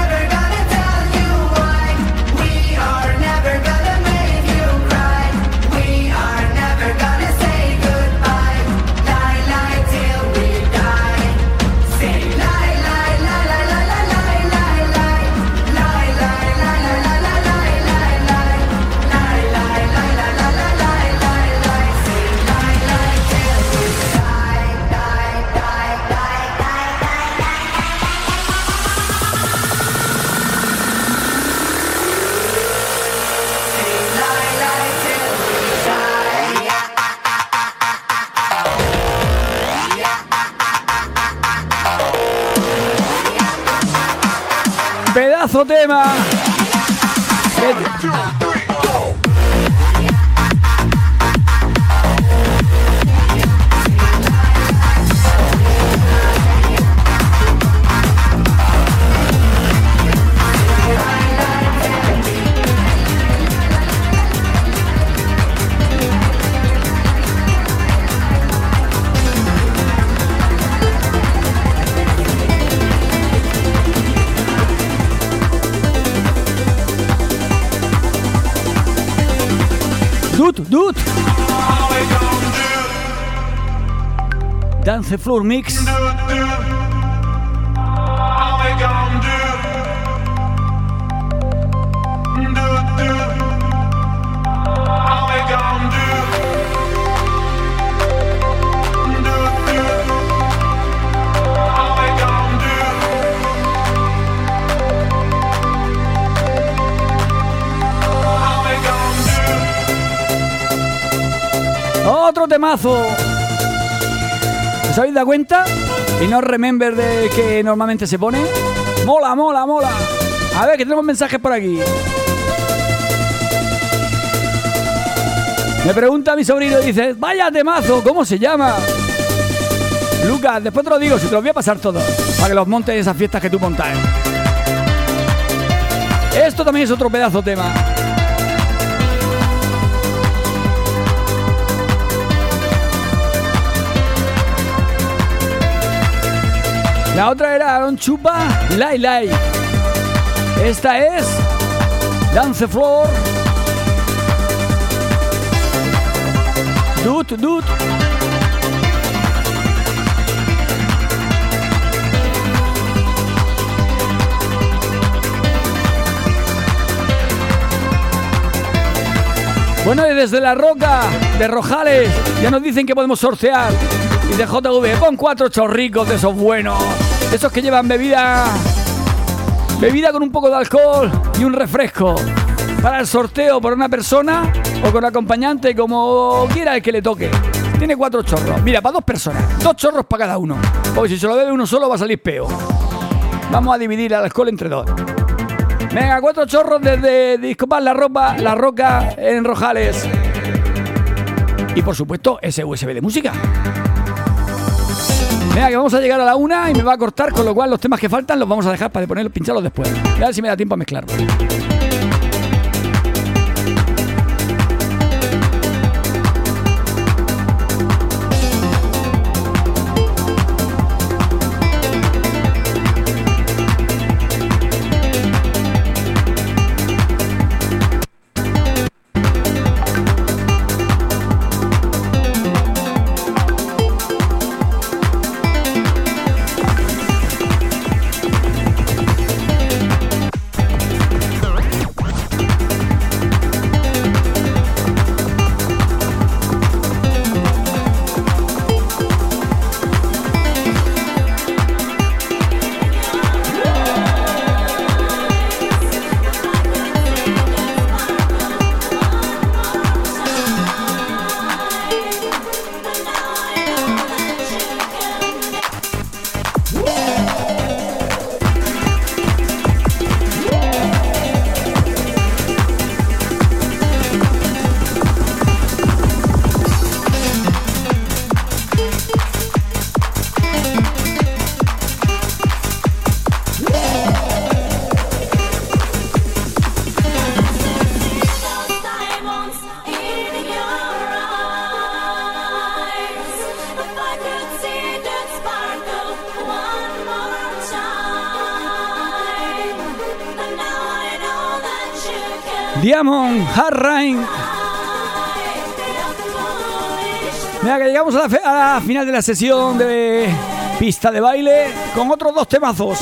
Tema. Dance Floor Mix. Otro temazo. ¿Os habéis dado cuenta? Y no remember de que normalmente se pone. Mola, mola, mola. A ver, que tenemos mensajes por aquí. Me pregunta mi sobrino y dice, vaya temazo, ¿cómo se llama? Lucas, después te lo digo, si te los voy a pasar todos, para que los montes esas fiestas que tú montas. Esto también es otro pedazo tema. Era Aaron Chupa Lai Lai. Esta es Dance Floor. Dut, dut. Bueno, y desde la roca de Rojales ya nos dicen que podemos sortear. Y de JV, pon cuatro chorricos de esos buenos. Esos que llevan bebida. Bebida con un poco de alcohol y un refresco. Para el sorteo por una persona o con acompañante, como quiera el que le toque. Tiene cuatro chorros. Mira, para dos personas. Dos chorros para cada uno. Porque si se lo bebe uno solo va a salir peo. Vamos a dividir el alcohol entre dos. Venga, cuatro chorros desde Discopas La Ropa, La Roca en Rojales. Y por supuesto, ese USB de música. Que vamos a llegar a la una y me va a cortar, con lo cual los temas que faltan los vamos a dejar para ponerlos, pincharlos después. A ver si me da tiempo a mezclar. Final de la sesión de pista de baile con otros dos temazos.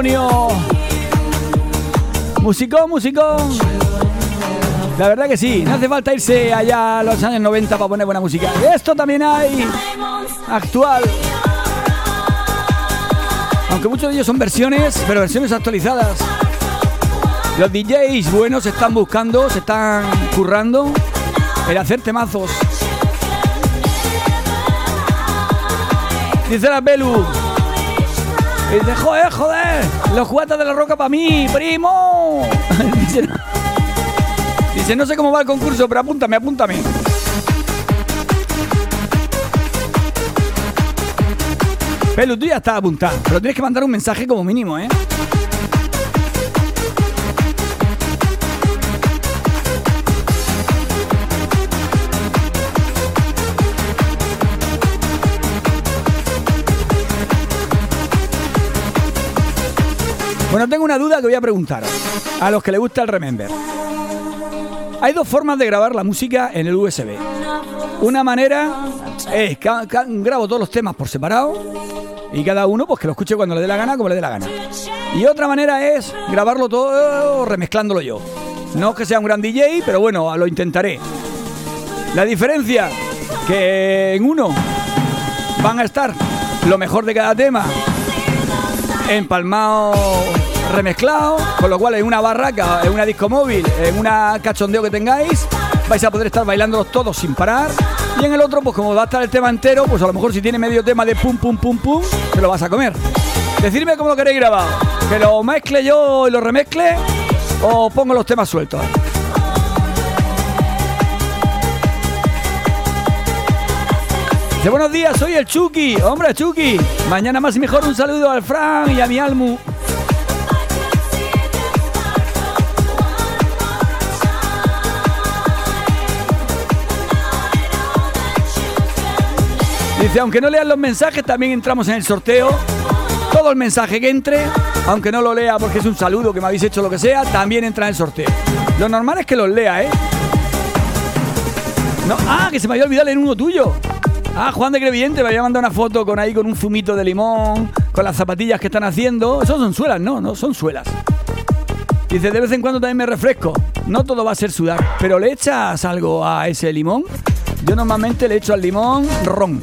Antonio. Musicón, musicón. La verdad que sí, no hace falta irse allá a los años 90 para poner buena música. Esto también hay actual. Aunque muchos de ellos son versiones, pero versiones actualizadas. Los DJs buenos están buscando, se están currando el hacer temazos. Dice la Belu, y dice, joder, joder, los cuatas de la roca para mí, primo. dice, no sé cómo va el concurso, pero apúntame, apúntame. Pelu, tú ya estás apuntado, pero tienes que mandar un mensaje como mínimo, ¿eh? Bueno, tengo una duda que voy a preguntar a los que les gusta el Remember. Hay dos formas de grabar la música en el USB. Una manera es que grabo todos los temas por separado y cada uno pues que lo escuche cuando le dé la gana, como le dé la gana. Y otra manera es grabarlo todo remezclándolo yo. No que sea un gran DJ, pero bueno, lo intentaré. La diferencia que en uno van a estar lo mejor de cada tema empalmado remezclado, con lo cual en una barraca, en una disco móvil, en una cachondeo que tengáis, vais a poder estar bailándolos todos sin parar. Y en el otro, pues como va a estar el tema entero, pues a lo mejor si tiene medio tema de pum pum pum pum, te lo vas a comer. Decidme cómo queréis grabado, que lo mezcle yo y lo remezcle o pongo los temas sueltos. De buenos días, soy el Chucky. Hombre, Chucky. Mañana más y mejor un saludo al Fran y a mi Almu. Dice, aunque no lean los mensajes, también entramos en el sorteo. Todo el mensaje que entre, aunque no lo lea porque es un saludo que me habéis hecho lo que sea, también entra en el sorteo. Lo normal es que los lea, ¿eh? Ah, que se me había olvidado leer uno tuyo. Ah, Juan de Crevillente me había mandado una foto con ahí con un zumito de limón, con las zapatillas que están haciendo. Eso son suelas, no, no, son suelas. Dice, de vez en cuando también me refresco. No todo va a ser sudar, pero le echas algo a ese limón. Yo normalmente le echo al limón ron.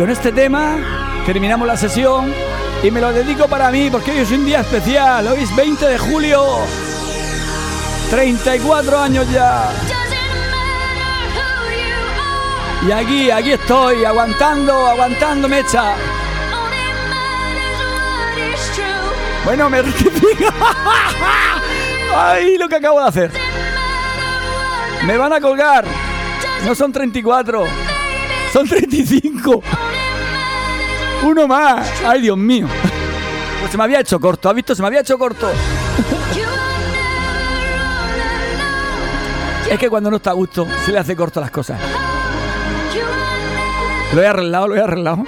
Con este tema terminamos la sesión y me lo dedico para mí porque hoy es un día especial. Hoy es 20 de julio. 34 años ya. Y aquí, aquí estoy, aguantando, aguantando mecha. Bueno, me rectifica. Ay, lo que acabo de hacer. Me van a colgar. No son 34. Son 35. Uno más. Ay, Dios mío. Pues se me había hecho corto. ¿Has visto? Se me había hecho corto. Es que cuando no está a gusto, se le hace corto las cosas. Lo he arreglado, lo he arreglado.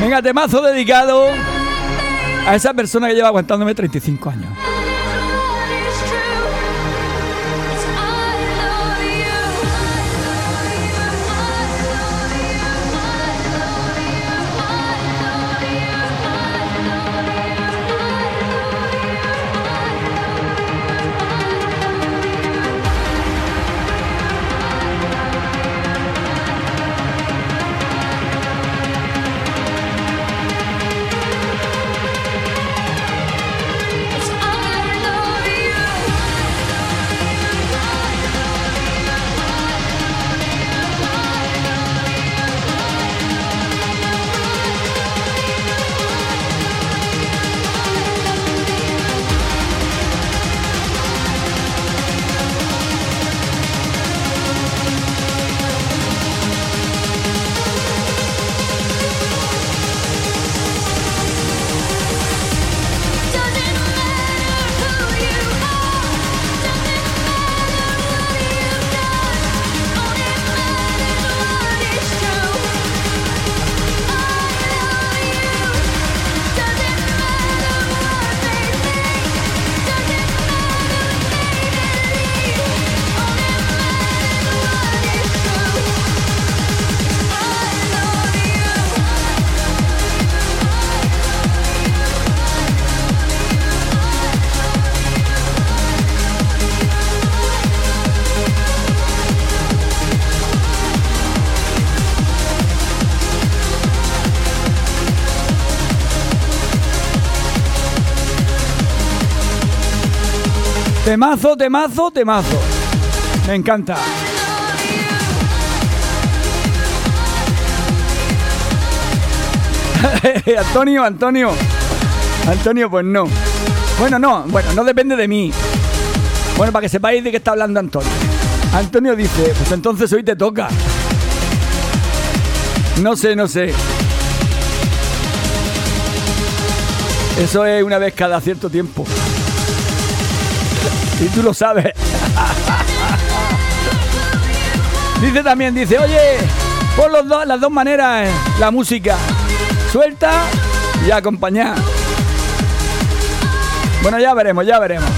Venga, temazo dedicado a esa persona que lleva aguantándome 35 años. Temazo, temazo, temazo. Me encanta. Antonio, Antonio. Antonio, pues no. Bueno, no, bueno, no depende de mí. Bueno, para que sepáis de qué está hablando Antonio. Antonio dice, pues entonces hoy te toca. No sé, no sé. Eso es una vez cada cierto tiempo. Y tú lo sabes. dice también, dice, oye, por los dos, las dos maneras, la música. Suelta y acompañar. Bueno, ya veremos, ya veremos.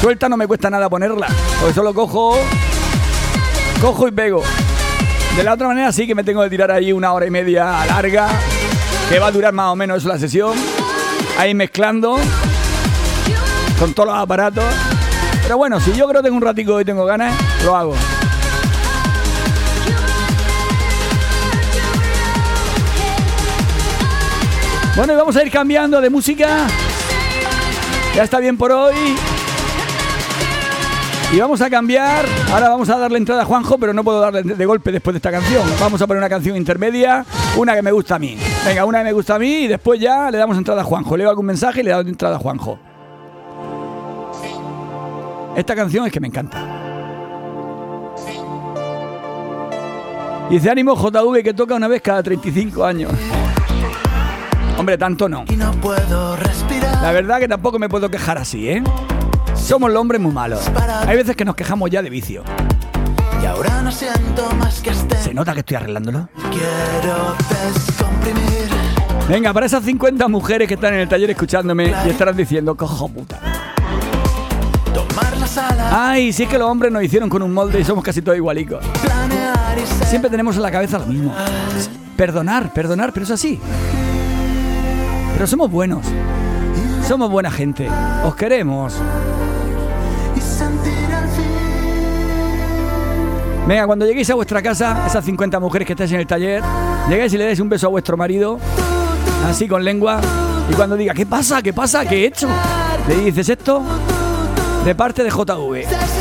Suelta no me cuesta nada ponerla. Porque solo cojo. Cojo y pego. De la otra manera sí que me tengo que tirar ahí una hora y media larga. Que va a durar más o menos la sesión. Ahí mezclando.
con todos los aparatos. Pero bueno, si yo creo que tengo un ratico y tengo ganas, lo hago. Bueno, y vamos a ir cambiando de música. Ya está bien por hoy. Y vamos a cambiar. Ahora vamos a darle entrada a Juanjo, pero no puedo darle de golpe después de esta canción. Vamos a poner una canción intermedia, una que me gusta a mí. Venga, una que me gusta a mí y después ya le damos entrada a Juanjo. Leo algún mensaje y le damos entrada a Juanjo. Esta canción es que me encanta. Dice ánimo JV que toca una vez cada 35 años. Hombre, tanto no.
Y.
La verdad que tampoco me puedo quejar así, ¿eh? Somos los hombres muy malos. Hay veces que nos quejamos ya de vicio.
Y ahora no siento más que este.
¿Se nota que estoy arreglándolo?
Quiero descomprimir.
Venga, para esas 50 mujeres que están en el taller escuchándome y estarán diciendo, cojo puta. Ay, si es que los hombres nos hicieron con un molde y somos casi todos igualicos. Siempre tenemos en la cabeza lo mismo. Perdonar, perdonar, pero es así. Pero somos buenos. Somos buena gente. Os queremos. Venga, cuando lleguéis a vuestra casa, esas 50 mujeres que estáis en el taller, llegáis y le dais un beso a vuestro marido, así con lengua, y cuando diga, ¿qué pasa? ¿Qué pasa? ¿Qué he hecho? Le dices esto de parte de JV.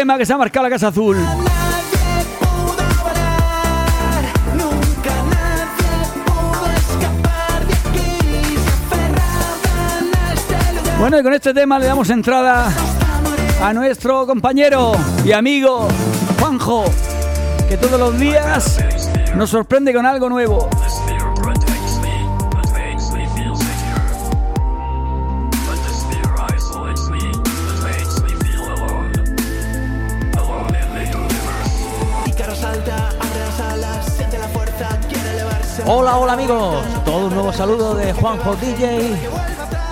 Tema que se ha marcado la Casa Azul. Bueno, y con este tema le damos entrada a nuestro compañero y amigo Juanjo, que todos los días nos sorprende con algo nuevo.
Hola, hola amigos, todo un nuevo saludo de Juanjo DJ.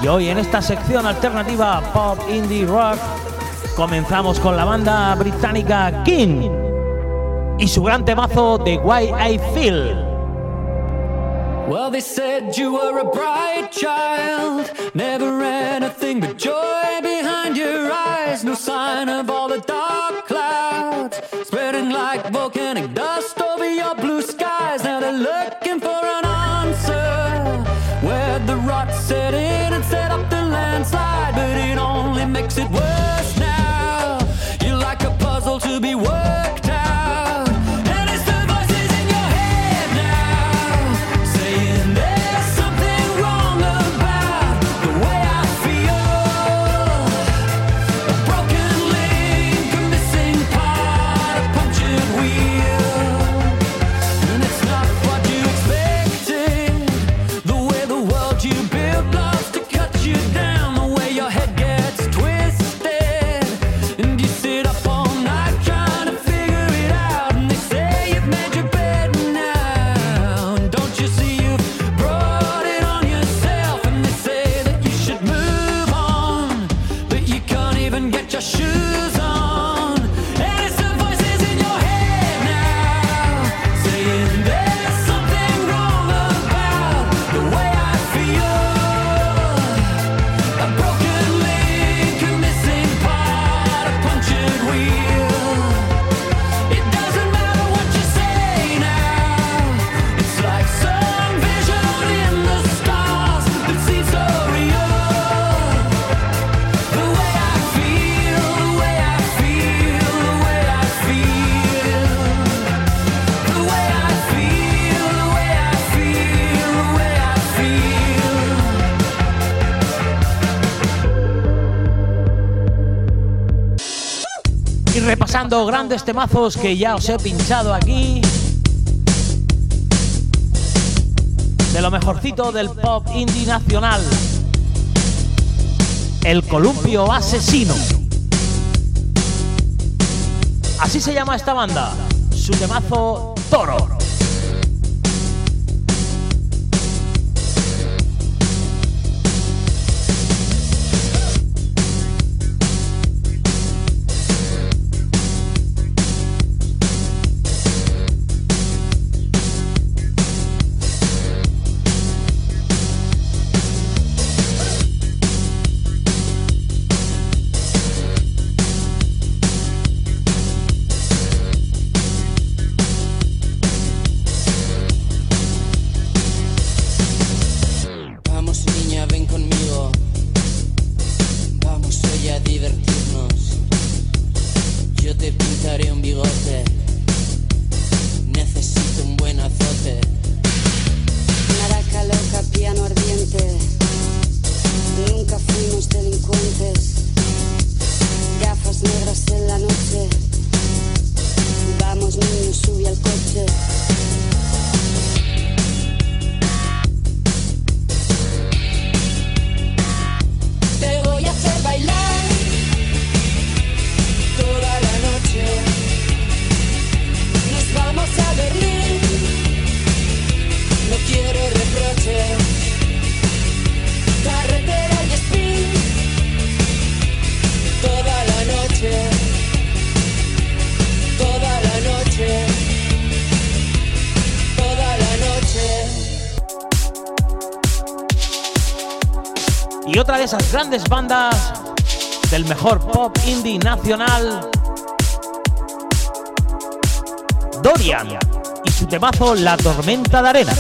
Y hoy en esta sección alternativa pop indie rock comenzamos con la banda británica King y su gran temazo de Why I Feel.
Well, they said you were a bright child,
grandes temazos que ya os he pinchado aquí. De lo mejorcito del pop indie nacional. El columpio asesino. Así se llama esta banda. Su temazo Toro. Esas grandes bandas del mejor pop indie nacional, Dorian y su temazo La tormenta de arena.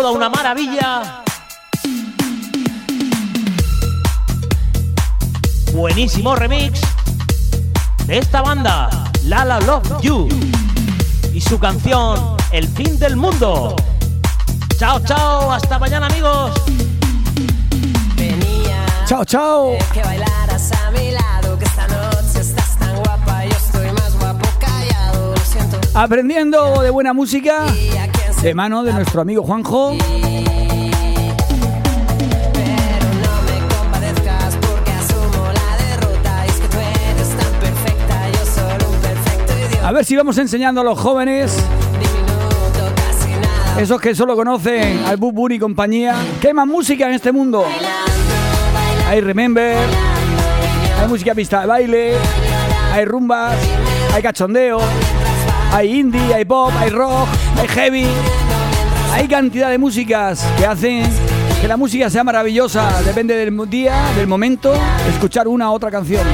Toda una maravilla. Buenísimo remix de esta banda, Lala Love You, y su canción El fin del mundo. Chao, chao, hasta mañana amigos.
Chao, chao.
Que bailaras a mi lado, que esta noche estás tan guapa, yo estoy más guapo callado, lo siento.
Aprendiendo de buena música de mano de nuestro amigo Juanjo. A ver si vamos enseñando a los jóvenes, esos que solo conocen al Bub Bur y compañía, que más música en este mundo. Hay Remember, hay música pista de baile, hay rumbas, hay cachondeo, hay indie, hay pop, hay rock, hay heavy. Hay cantidad de músicas que hacen que la música sea maravillosa. Depende del día, del momento, escuchar una u otra canción.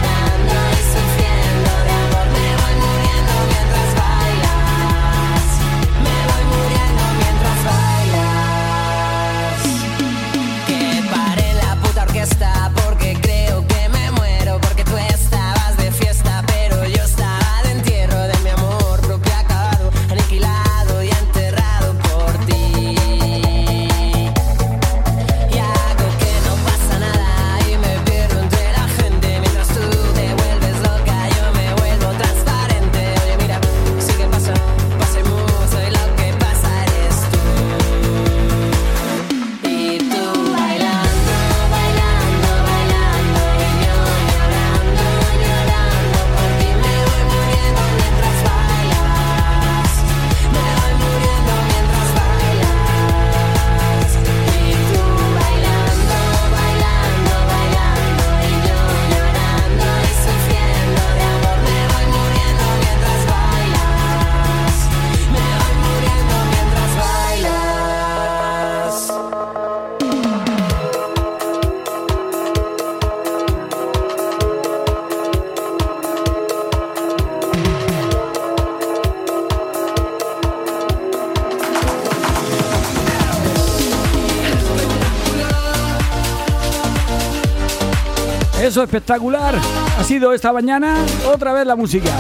Espectacular. Ha sido esta mañana otra vez la música.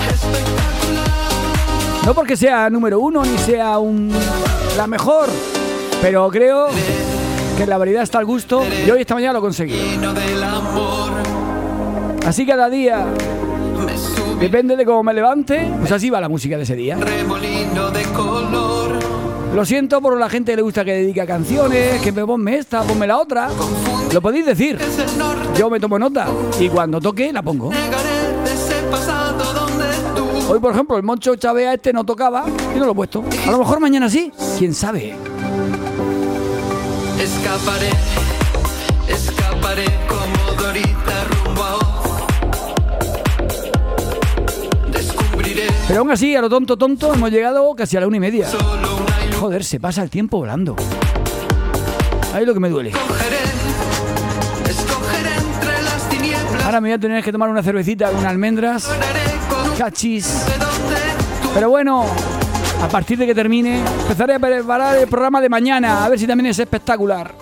No porque sea número uno ni sea un, la mejor, pero creo que la variedad está al gusto y hoy esta mañana lo conseguí. Así cada día, depende de cómo me levante, pues así va la música de ese día. Lo siento por la gente que le gusta que dedique a canciones, que me ponme esta, ponme la otra. Lo podéis decir. Yo me tomo nota y cuando toque la pongo. Hoy, por ejemplo, el Moncho Chavea este no tocaba y no lo he puesto. A lo mejor mañana sí, quién sabe.
escaparé, escaparé como Dorita rumbo a
Pero aún así, a lo tonto, tonto, hemos llegado casi a la una y media. Joder, se pasa el tiempo volando. Ahí es lo que me duele. Ahora me voy a tener que tomar una cervecita con unas almendras, cachis. Pero bueno, a partir de que termine, empezaré a preparar el programa de mañana, a ver si también es espectacular.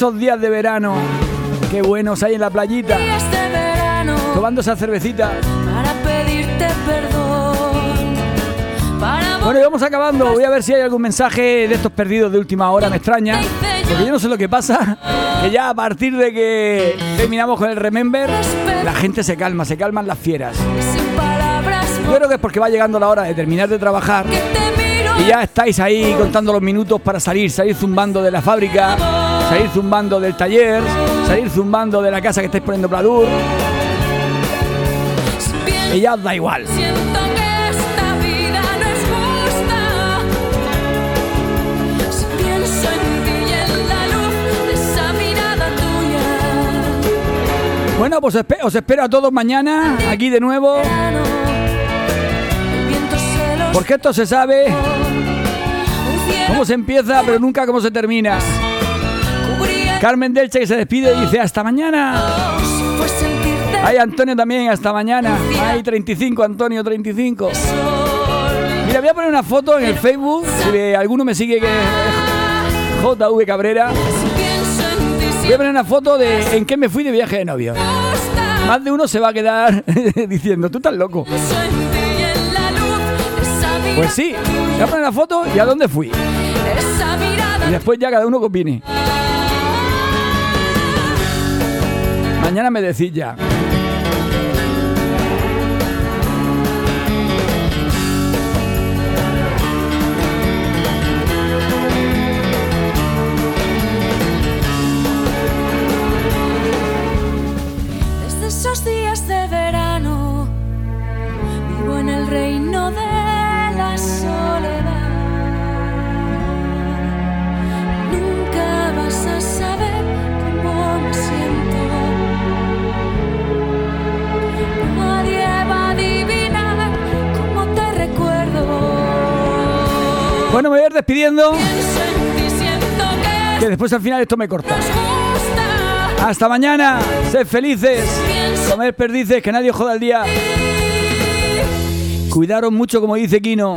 Esos días de verano. Qué buenos hay en la playita.
De verano
Tomando esa cervecita.
para pedirte perdón. Para
Bueno, y vamos acabando. Voy a ver si hay algún mensaje de estos perdidos de última hora. Me extraña. Porque yo no sé lo que pasa. Que ya a partir de que terminamos con el Remember, la gente se calma, se calman las fieras. Yo creo que es porque va llegando la hora de terminar de trabajar. Y ya estáis ahí contando los minutos para salir, salir zumbando de la fábrica, salir zumbando del taller, salir zumbando de la casa que estáis poniendo pladur. Y ya os da igual. Bueno, pues os espero a todos mañana, aquí de nuevo. Porque esto se sabe cómo se empieza, pero nunca cómo se termina. Carmen Delche que se despide y dice hasta mañana. Hay Antonio también, hasta mañana. Hay 35, Antonio 35. Mira, voy a poner una foto en el Facebook. Si alguno me sigue que es JV Cabrera. Voy a poner una foto de en qué me fui de viaje de novio. Más de uno se va a quedar diciendo, tú estás loco. Pues sí, voy a poner una foto y a dónde fui. Y después ya cada uno que. Mañana me decís ya.
Desde esos días de verano vivo en el reino de
despidiendo.
Que
después al final esto me corta. Hasta mañana. Sed felices. Comer perdices, que nadie joda el día. Cuidaros mucho, como dice Kino.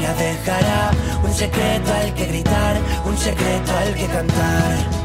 dejará un secreto al que gritar, un secreto al que cantar.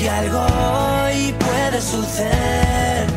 que algo hoy puede suceder.